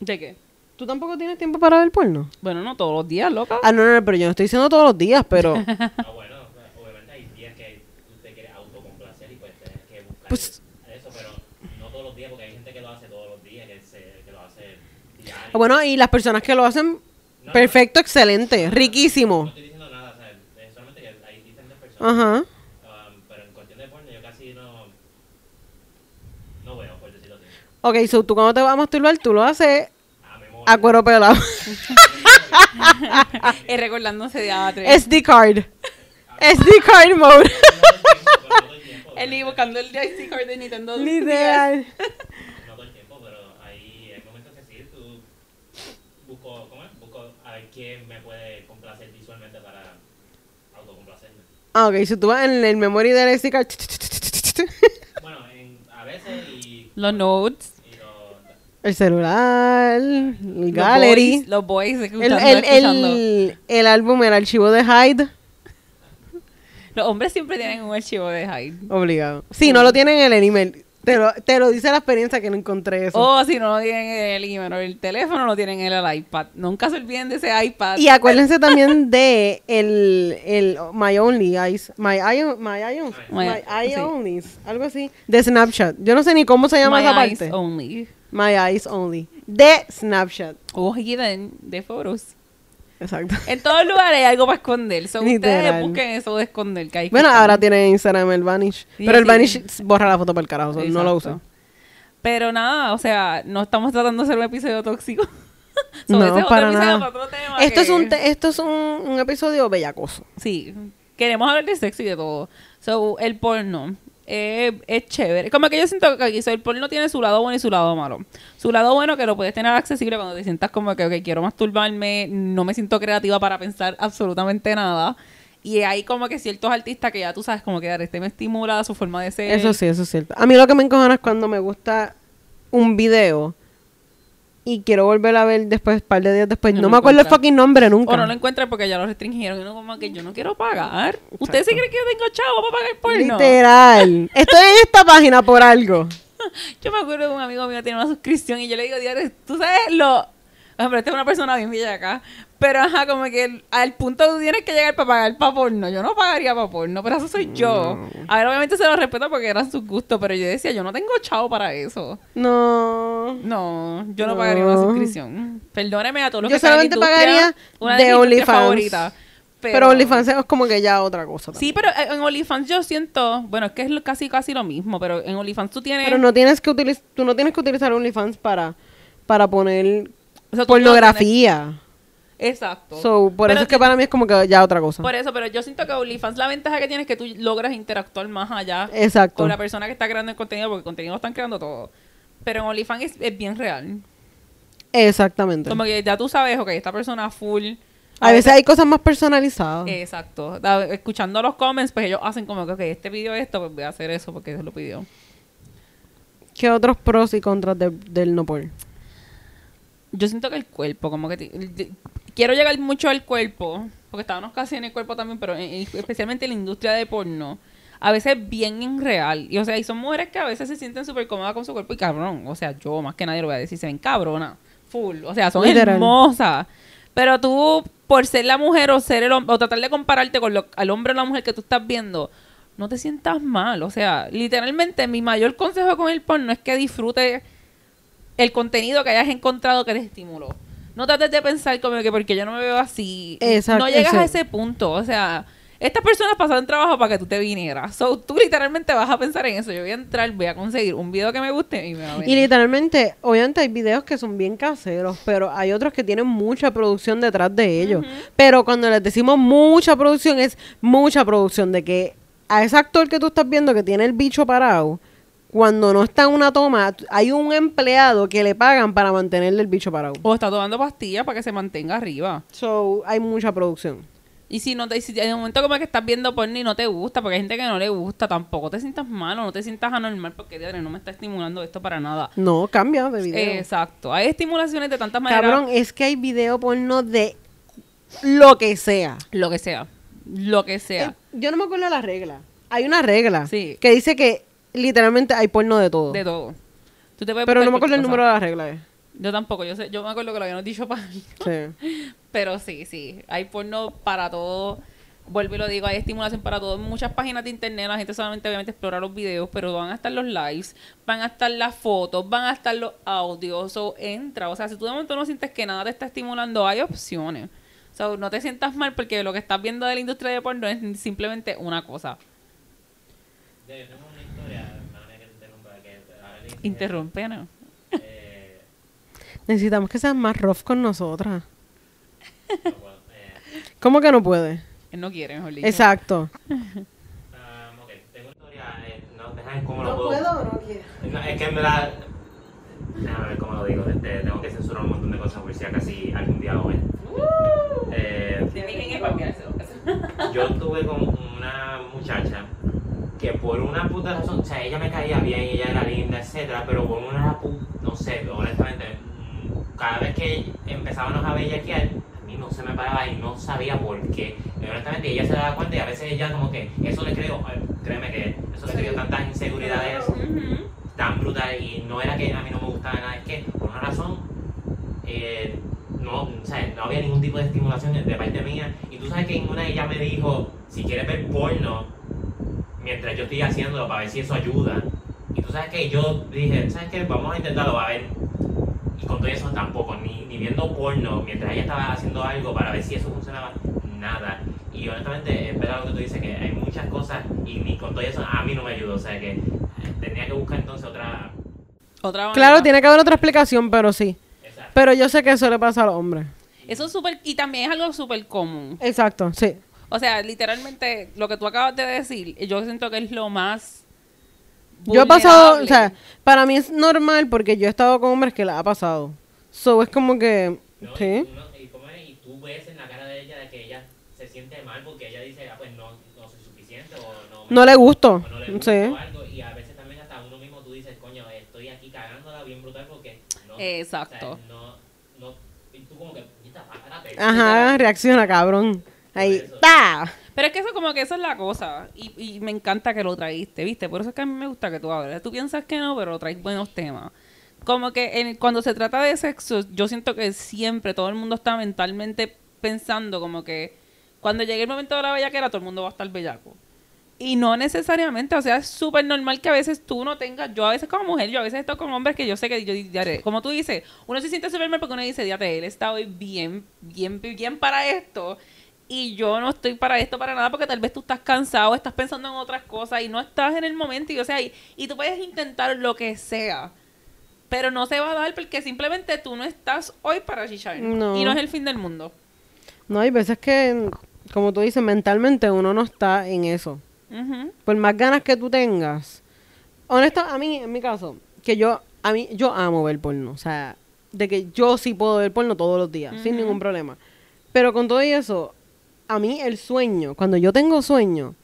¿De qué? ¿Tú tampoco tienes tiempo para ver porno? Bueno, no todos los días, loca. Ah, no, no, no, pero yo no estoy diciendo todos los días, pero... *laughs* Ah, bueno, obviamente hay días que usted quiere autocomplacer y pues tienes que buscar Pues- eso, pero no todos los días, porque hay gente que lo hace todos los días, que, se, que lo hace diario. Bueno, y las personas que lo hacen, No, perfecto, excelente, No riquísimo. estoy diciendo nada, o sea, es solamente que hay diferentes personas. Ajá. Um, pero en cuestión de porno yo casi no, no veo, por decirlo así. Ok, so tú cuando te vas a masturbar, tú lo haces A memoria. a cuero pelado. *laughs* Y recordándose de A3. SD card. SD card mode. No todo el tiempo, Él iba buscando el joystick card de Nintendo. Literal. *laughs* No todo el tiempo, pero hay, hay momentos que sí, tú busco, ¿cómo es? Quién me puede complacer visualmente para autocomplacerme. Ah, ok, si tú vas en el memory del SD card. Bueno, en, a veces y, Los notes. y lo, El celular, el Los gallery. boys, los boys El, escuchando, el, escuchando. el, el álbum, el archivo de Hyde. Los hombres siempre tienen un archivo de Hyde. Obligado. Si no lo tienen en el email. Te lo, te lo dice la experiencia que no encontré eso. O si no lo tienen en el email el teléfono, lo tienen en el iPad. Nunca se olviden de ese iPad. Y acuérdense también de el, el My Only Eyes, My Eye, My Eye, My- My Eye sí. Onlys, algo así, de Snapchat. Yo no sé ni cómo se llama My esa eyes parte. only. My Eyes Only, de Snapchat. O hidden de foros. Exacto. *laughs* En todos lugares hay algo para esconder. So ustedes busquen eso de esconder. Que hay que Bueno, ahora tiene Instagram el Vanish, Sí, pero el sí. Vanish borra la foto para el carajo, no lo uso. Pero nada, o sea, no estamos tratando de hacer un episodio tóxico. *laughs* So, No, para nada. para otro tema Esto es un te- esto es un, un episodio bellacoso. Sí, queremos hablar de sexo y de todo. So, el porno eh, es chévere. Como que yo siento que aquí el porno tiene su lado bueno y su lado malo. Su lado bueno que lo puedes tener accesible cuando te sientas como que, ok, quiero masturbarme, no me siento creativa para pensar absolutamente nada. Y hay como que ciertos artistas que ya tú sabes como que "Dar, este me estimula su forma de ser. Eso sí, eso es cierto. A mí lo que me encojona es cuando me gusta un video y quiero volver a ver después, un par de días después. No No, me acuerdo el fucking nombre nunca. O no lo encuentran porque ya lo restringieron. Y uno como que yo no quiero pagar. ¿Ustedes se creen que yo tengo chavo para pagar porno? Literal. *laughs* Estoy en esta página por algo. Yo me acuerdo de un amigo mío que tiene una suscripción y yo le digo, diario, tú sabes lo... *laughs* Hombre, esta es una persona bien bella acá. Pero ajá, como que el- al punto tú tienes que llegar para pagar para porno. Yo no pagaría para porno, pero eso soy yo. A ver, obviamente se lo respeto porque eran sus gustos, pero yo decía, yo no tengo chavo para eso. No. No, yo no, pagaría una suscripción. Perdóneme a todos los Yo que en solamente industria, pagaría una de industrias OnlyFans. favoritas. Pero, OnlyFans es como que ya otra cosa. Sí, pero en OnlyFans yo siento, bueno, es que es casi casi lo mismo, pero en OnlyFans tú tienes... Pero no tienes que utilizar, tú no tienes que utilizar OnlyFans para, para poner o sea, pornografía. Exacto. So, por Pero eso es que para mí es como que ya otra cosa. Por eso, pero yo siento que OnlyFans la ventaja que tiene es que tú logras interactuar más allá Exacto. con la persona que está creando el contenido, porque el contenido lo están creando todo. Pero en OnlyFans es, es bien real. Exactamente. Como que ya tú sabes, ok, esta persona full. A veces hay cosas más personalizadas. Exacto. Escuchando los comments, pues ellos hacen como que, ok, este pidió esto, pues voy a hacer eso porque se lo pidió. ¿Qué otros pros y contras de- del no por? Yo siento que el cuerpo, como que... quiero llegar mucho al cuerpo, porque estábamos casi en el cuerpo también, pero en- en- especialmente en la industria de porno, a veces bien irreal. Y o sea, y son mujeres que a veces se sienten súper cómodas con su cuerpo y cabrón. O sea, yo más que nadie lo voy a decir, se ven cabrona. Full. O sea, son Literal. hermosas. Pero tú, por ser la mujer o ser el hombre, o tratar de compararte con lo, al hombre o la mujer que tú estás viendo, no te sientas mal. O sea, literalmente mi mayor consejo con el porno es que disfrutes el contenido que hayas encontrado que te estimuló. No trates de pensar como que porque yo no me veo así. Exacto, No llegas a ese punto. O sea, estas personas pasaron trabajo para que tú te vinieras. So, tú literalmente vas a pensar en eso. Yo voy a entrar, voy a conseguir un video que me guste y me va a Y venir. literalmente, obviamente hay videos que son bien caseros, pero hay otros que tienen mucha producción detrás de ellos. Pero cuando les decimos mucha producción, es mucha producción de que a ese actor que tú estás viendo que tiene el bicho parado, cuando no está en una toma, hay un empleado que le pagan para mantenerle el bicho parado. O está tomando pastillas para que se mantenga arriba. So, hay mucha producción. Y si no te, si en el momento como que estás viendo porno y no te gusta, porque hay gente que no le gusta, tampoco te sientas malo, no te sientas anormal porque diadre, no me está estimulando esto para nada. No, cambia de video. Exacto. Hay estimulaciones de tantas maneras. Cabrón, es que hay video porno de lo que sea. Lo que sea. Lo que sea. Eh, yo no me acuerdo de la regla. Hay una regla Sí. que dice que literalmente hay porno de todo. de todo. Tú te puedes Pero no me acuerdo el número de la regla. eh. Yo tampoco, yo sé, yo me acuerdo que lo habíamos dicho para Sí. *laughs* Pero sí, sí, hay porno para todo. Vuelvo y lo digo, hay estimulación para todo. En muchas páginas de internet la gente solamente obviamente explora los videos, pero van a estar los lives, van a estar las fotos, van a estar los audios, o entra. O sea, si tú de momento no sientes que nada te está estimulando, hay opciones. O sea, no te sientas mal porque lo que estás viendo de la industria de porno es simplemente una cosa. Tengo una historia, perdóname que te interrumpa, que ¿no? eh, Necesitamos que seas más rough con nosotras. no puedo, eh, ¿Cómo que no puede? Él no quiere, mejor dicho. Exacto. *laughs* ah, ok, tengo una historia, eh, no, déjame cómo lo puedo. o no quiero? No, es que en verdad. Déjame ver cómo lo digo. este, tengo que censurar un montón de cosas por si acaso algún día lo ven. Eh, yo estuve con una muchacha que por una puta razón, o sea, ella me caía bien, ella era linda, etcétera, pero por una pu- no sé, honestamente, mm, cada vez que empezábamos a bellaquear, a mí no se me paraba y no sabía por qué. Y honestamente, ella se daba cuenta y a veces ella como que, eso le creo, eh, créeme que eso le creo tantas inseguridades tan brutal y no era que a mí no me gustaba nada, es que por una razón eh, no, o sea, no había ningún tipo de estimulación de parte mía. Y tú sabes que en una ella me dijo si quieres ver porno mientras yo estoy haciéndolo para ver si eso ayuda y tú sabes que yo dije, ¿sabes qué? Vamos a intentarlo a ver y con todo eso tampoco, ni, ni viendo porno mientras ella estaba haciendo algo para ver si eso funcionaba, nada. Y honestamente, es verdad lo que tú dices, que hay muchas cosas y ni con todo eso a mí no me ayudó. O sea que eh, tenía que buscar entonces otra. Otra. Claro, tiene que haber otra explicación, pero sí. Exacto. Pero yo sé que eso le pasa a los hombres. Eso es súper, y también es algo súper común. Exacto, sí. O sea, literalmente, lo que tú acabas de decir, yo siento que es lo más. Yo he pasado, o vulnerable. sea, para mí es normal porque yo he estado con hombres que la ha pasado. So es como que, No, sí. y, tú no- y cómo es, y tú ves en la cara de ella de que ella se siente mal porque ella dice, ah, pues no, no soy suficiente o no. me- No le gusto, o no le gusta sí. o algo. Y a veces también hasta uno mismo tú dices, coño, estoy aquí cagándola bien brutal porque no. Exacto. o sea, no, no. Y tú como que, párate. Ajá, reacciona, cabrón. Ahí. ¡ta! Pero es que eso como que eso es la cosa. Y, y me encanta que lo traíste, ¿viste? Por eso es que a mí me gusta que tú hables. Tú piensas que no, pero traes buenos temas. Como que en- cuando se trata de sexo, yo siento que siempre todo el mundo está mentalmente pensando como que cuando llegue el momento de la bellaquera, todo el mundo va a estar bellaco. Y no necesariamente, o sea, es súper normal que a veces tú no tengas, yo a veces como mujer, yo a veces estoy con hombres que yo sé que yo, diare, como tú dices, uno se siente súper mal porque uno dice, diate, él está hoy bien, bien, bien para esto y yo no estoy para esto para nada porque tal vez tú estás cansado, estás pensando en otras cosas y no estás en el momento y o sea, y, y tú puedes intentar lo que sea, pero no se va a dar porque simplemente tú no estás hoy para chichar No. y no es el fin del mundo. No, hay veces que, como tú dices, mentalmente uno no está en eso. Ujú. Por más ganas que tú tengas. Honesta, a mí, en mi caso, que yo, a mí, yo amo ver porno. O sea, de que yo sí puedo ver porno todos los días, sin ningún problema. Pero con todo y eso, a mí el sueño, cuando yo tengo sueño,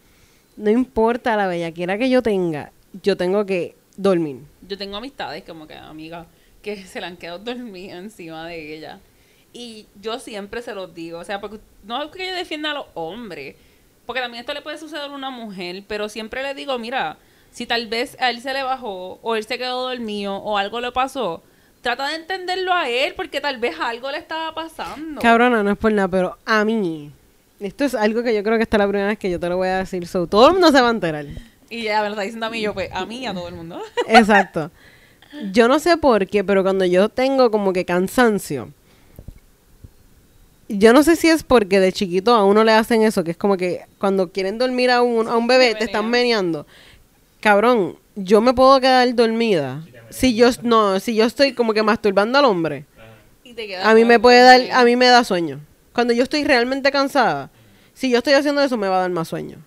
no importa la bellaquera que yo tenga, yo tengo que dormir. Yo tengo amistades como que amigas que se la han quedado dormidas encima de ella. Y yo siempre se los digo, o sea, porque no es que yo defienda a los hombres, porque también esto le puede suceder a una mujer, pero siempre le digo, mira, si tal vez a él se le bajó, o él se quedó dormido, o algo le pasó, trata de entenderlo a él, porque tal vez algo le estaba pasando. Cabrona, no es por nada, pero a mí, esto es algo que yo creo que esta es la primera vez que yo te lo voy a decir. So, todo el mundo se va a enterar. Y ya me lo está diciendo a mí, yo pues, a mí y a todo el mundo. *laughs* Exacto. Yo no sé por qué, pero cuando yo tengo como que cansancio, yo no sé si es porque de chiquito a uno le hacen eso, que es como que cuando quieren dormir a un, a un bebé, te están meneando. Cabrón, yo me puedo quedar dormida. Si yo, no, si yo estoy como que masturbando al hombre, Y te quedas a mí me puede dar, a mí me da sueño. Cuando yo estoy realmente cansada, si yo estoy haciendo eso, me va a dar más sueño.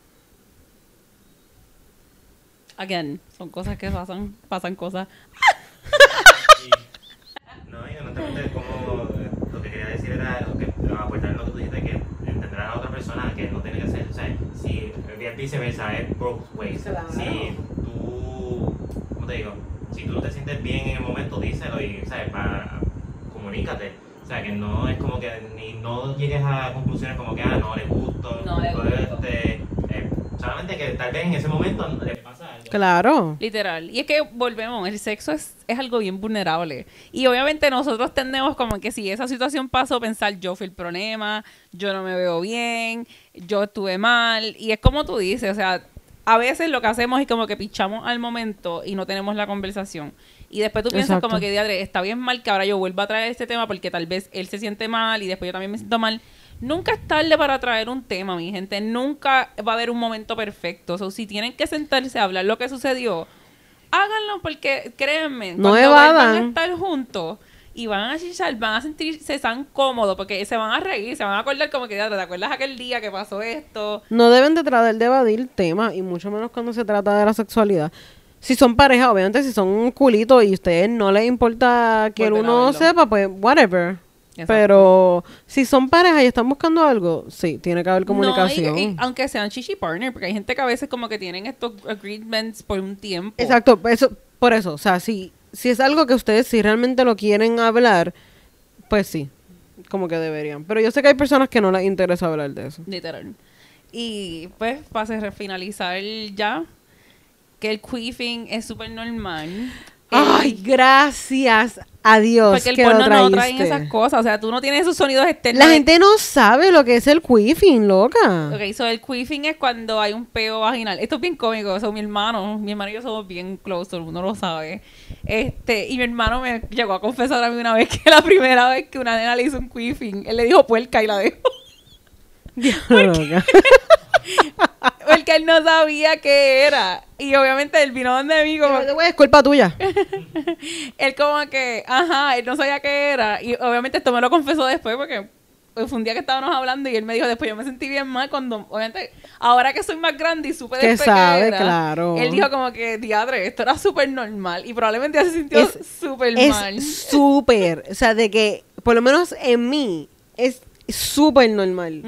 Again, son cosas que pasan, pasan cosas. *laughs* No, y honestamente, como eh, lo que quería decir era lo que, aportar lo que tú dijiste, que entender a la otra persona, porque es viceversa, es both ways. Si tú, ¿cómo te digo? Si tú te sientes bien en el momento, díselo y, ¿sabes? Para, comunícate. O sea, que no es como que ni no llegues a conclusiones como que, ah, no le gusto, No le gusto. Este, eh, solamente que tal vez en ese momento le pasa algo. Claro. Literal. Y es que volvemos, el sexo es, es algo bien vulnerable. Y obviamente nosotros tendemos como que si esa situación pasó, pensar yo fui el problema, yo no me veo bien, yo estuve mal. Y es como tú dices, o sea, a veces lo que hacemos es como que pichamos al momento y no tenemos la conversación. Y después tú piensas Exacto. como que, diadre, está bien mal que ahora yo vuelva a traer este tema porque tal vez él se siente mal y después yo también me siento mal. Nunca es tarde para traer un tema, mi gente. Nunca va a haber un momento perfecto. O sea, si tienen que sentarse a hablar lo que sucedió, háganlo porque créanme, No cuando vuelvan a estar juntos y van a chichar, van a sentirse tan cómodos porque se van a reír, se van a acordar como que, "Diadre, ¿te acuerdas aquel día que pasó esto? No deben de tratar de evadir temas, y mucho menos cuando se trata de la sexualidad. Si son pareja, obviamente, si son un culito y a ustedes no les importa que el uno sepa, pues whatever. Exacto. Pero si son pareja y están buscando algo, sí, tiene que haber comunicación. No, y- y aunque sean chichi partner, porque hay gente que a veces como que tienen estos agreements por un tiempo. Exacto, eso, por eso, o sea, si, si es algo que ustedes si realmente lo quieren hablar, pues sí, como que deberían. Pero yo sé que hay personas que no les interesa hablar de eso. Literal. Y pues, para finalizar ya, que el queefing es súper normal. Ay, El- gracias a Dios porque el que porno no trae trajiste. esas cosas. O sea, tú no tienes esos sonidos externos. La gente no sabe lo que es el queefing, loca. Ok, so el queefing es cuando hay un peo vaginal. Esto es bien cómico. O sea, mi hermano, mi hermano y yo somos bien close, todo el mundo lo sabe. Este, y mi hermano me llegó a confesar a mí una vez *laughs* que la primera vez que una nena le hizo un queefing, él le dijo puerca y la dejó. Loca. *laughs* Porque él no sabía qué era. Y obviamente él vino donde mí como... Es culpa tuya. *laughs* Él como que, ajá, él no sabía qué era. Y obviamente esto me lo confesó después porque fue un día que estábamos hablando y él me dijo después, yo me sentí bien mal cuando, obviamente, ahora que soy más grande y supe Que después sabe, qué era, claro. Él dijo como que, diadre, esto era súper normal. Y probablemente ya se sintió súper mal. Es súper, o sea, de que, por lo menos en mí, es súper normal.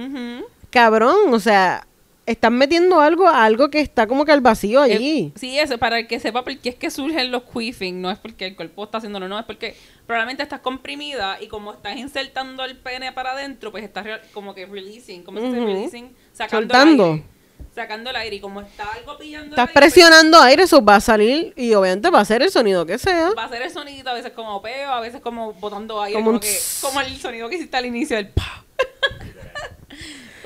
Cabrón, o sea, están metiendo algo a algo que está como que al vacío allí. Eh, sí, eso, para el que sepa por qué es que surgen los queefing, no es porque el cuerpo está haciéndolo, no, es porque probablemente estás comprimida y como estás insertando el pene para adentro, pues estás como que releasing, como se dice Ujú. releasing? Sacando Soltando. el aire. Sacando el aire y como está algo pillando el Estás aire, pues, presionando aire, eso va a salir y obviamente va a ser el sonido que sea. va a hacer el sonidito a veces como peo, a veces como botando aire, Como que, como el sonido que hiciste al inicio del pa. *laughs*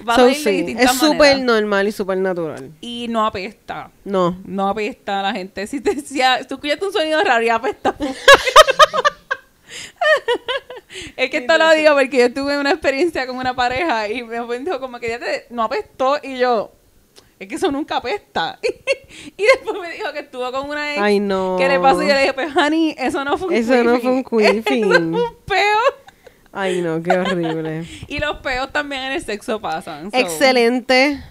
va a So, salir de sí, distintas es súper normal y súper natural. Y no apesta. No. No apesta a la gente. Si te decía, si tú escuchaste un sonido raro y apesta. *laughs* es que esto lo digo porque yo tuve una experiencia con una pareja y me dijo como que ya te, no apestó y yo, es que eso nunca apesta. *laughs* y después me dijo que estuvo con una ex. Ay, no. ¿Qué le pasó? Y yo le dije, pues honey, eso no fue un Eso no fue un queefing. *laughs* Eso fue un peo. Ay, no, qué horrible. *laughs* Y los peos también en el sexo pasan. so. Excelente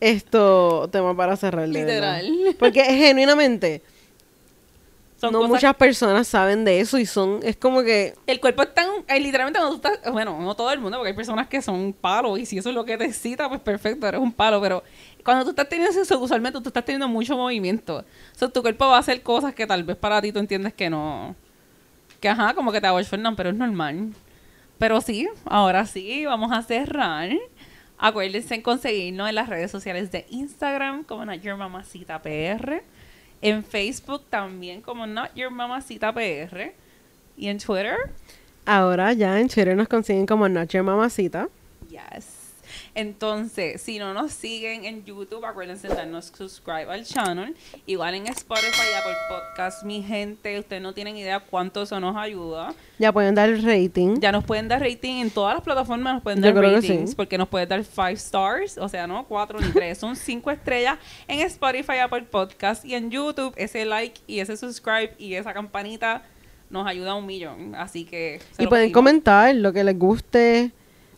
esto tema para cerrar. Literal. Porque genuinamente Son no muchas personas saben de eso y son, es como que El cuerpo es tan... eh, literalmente cuando tú estás... Bueno, no todo el mundo, porque hay personas que son palos. Y si eso es lo que te excita, pues perfecto, eres un palo. Pero cuando tú estás teniendo sexo, usualmente tú estás teniendo mucho movimiento. O sea, tu cuerpo va a hacer cosas que tal vez para ti tú entiendes que no... Que ajá, como que te abochornan, pero es normal. Pero sí, ahora sí, vamos a cerrar. Acuérdense en conseguirnos en las redes sociales de Instagram como Not Your Mamacita PR. En Facebook también como Not Your Mamacita PR. Y en Twitter ahora ya en Chile nos consiguen como Nacho Mamacita. Yes. Entonces, si no nos siguen en YouTube, acuérdense de darnos subscribe al channel. Igual en Spotify, Apple Podcast, mi gente, ustedes no tienen idea cuánto eso nos ayuda. Ya pueden dar el rating. Ya nos pueden dar rating en todas las plataformas, nos pueden Yo dar creo que ratings, sí. porque nos pueden dar 5 stars, o sea, no 4 ni 3, son 5 estrellas en Spotify, Apple Podcast y en YouTube. Ese like y ese subscribe y esa campanita nos ayuda un millón. Así que. se Y lo pueden pedimos. comentar lo que les guste,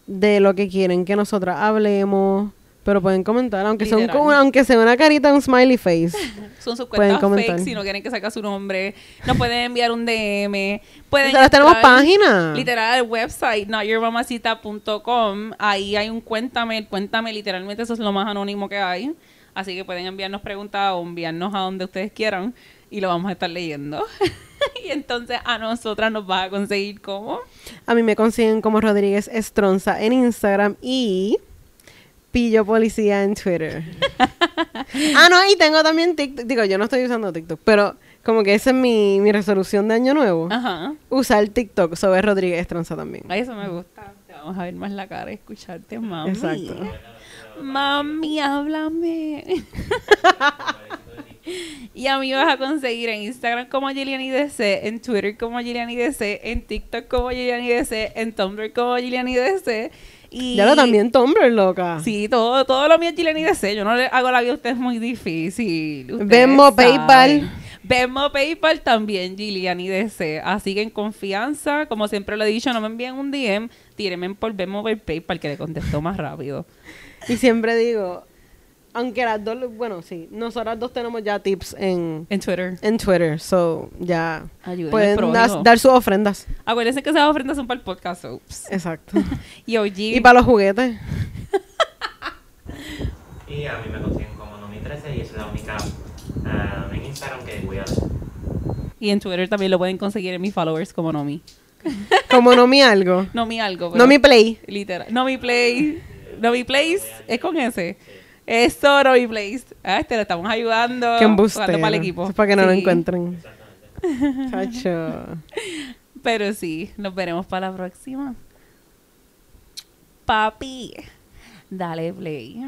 de lo que quieren que nosotras hablemos. Pero pueden comentar, aunque como- aunque sea una carita, un smiley face. *laughs* Son sus cuentas fake si no quieren que saque su nombre. Nos pueden enviar un DM. Pueden Nosotros tenemos página. Literal, el website, notyourmamacita.com. Ahí hay un cuéntame, cuéntame, literalmente eso es lo más anónimo que hay. Así que pueden enviarnos preguntas o enviarnos a donde ustedes quieran y lo vamos a estar leyendo. *laughs* y entonces a nosotras nos vas a conseguir como. A mí me consiguen como Rodríguez Estronza en Instagram y Pillo Policía en Twitter. *laughs* ah, no, y tengo también TikTok. Digo, yo no estoy usando TikTok, pero como que esa es mi, mi resolución de año nuevo. Ajá. Usar TikTok sobre Rodríguez Estronza también. Ay, eso me gusta. Te vamos a ver más la cara y escucharte, mami. Exacto. Mami, háblame. *laughs* y a mí vas a conseguir en Instagram como GilianiDC, en Twitter como GilianiDC, en TikTok como GilianiDC, en Tumblr como GilianiDC. Y Ya lo también Tumblr, loca. Sí, todo, todo lo mío es GilianiDC. Yo no le hago la vida a ustedes muy difícil. Ustedes Venmo, saben. PayPal. Venmo, PayPal también, GilianiDC. Así que en confianza, como siempre lo he dicho, no me envíen un DM, tírenme por Venmo o PayPal que le contesto más rápido. Y siempre digo, aunque las dos, bueno, sí, nosotras dos tenemos ya tips en, En Twitter. en Twitter, so ya pueden dar sus ofrendas. Acuérdense que esas ofrendas son para el podcast. so, pss. Exacto. *laughs* Y OG. y para los juguetes. *laughs* Y a mí me consiguen como Nomi13 y es la única ah, en Instagram que voy a. Y en Twitter también lo pueden conseguir en mis followers como Nomi. *laughs* Como no mi algo. Nomi algo. pero- No mi play. Literal. Nomi Play. Nomi Place es con ese. Eso, Nomi Place. Ah, este lo estamos ayudando. Que jugando para el equipo. Eso es para que no lo encuentren. *laughs* Chacho. Pero sí, nos veremos para la próxima. Papi, dale play.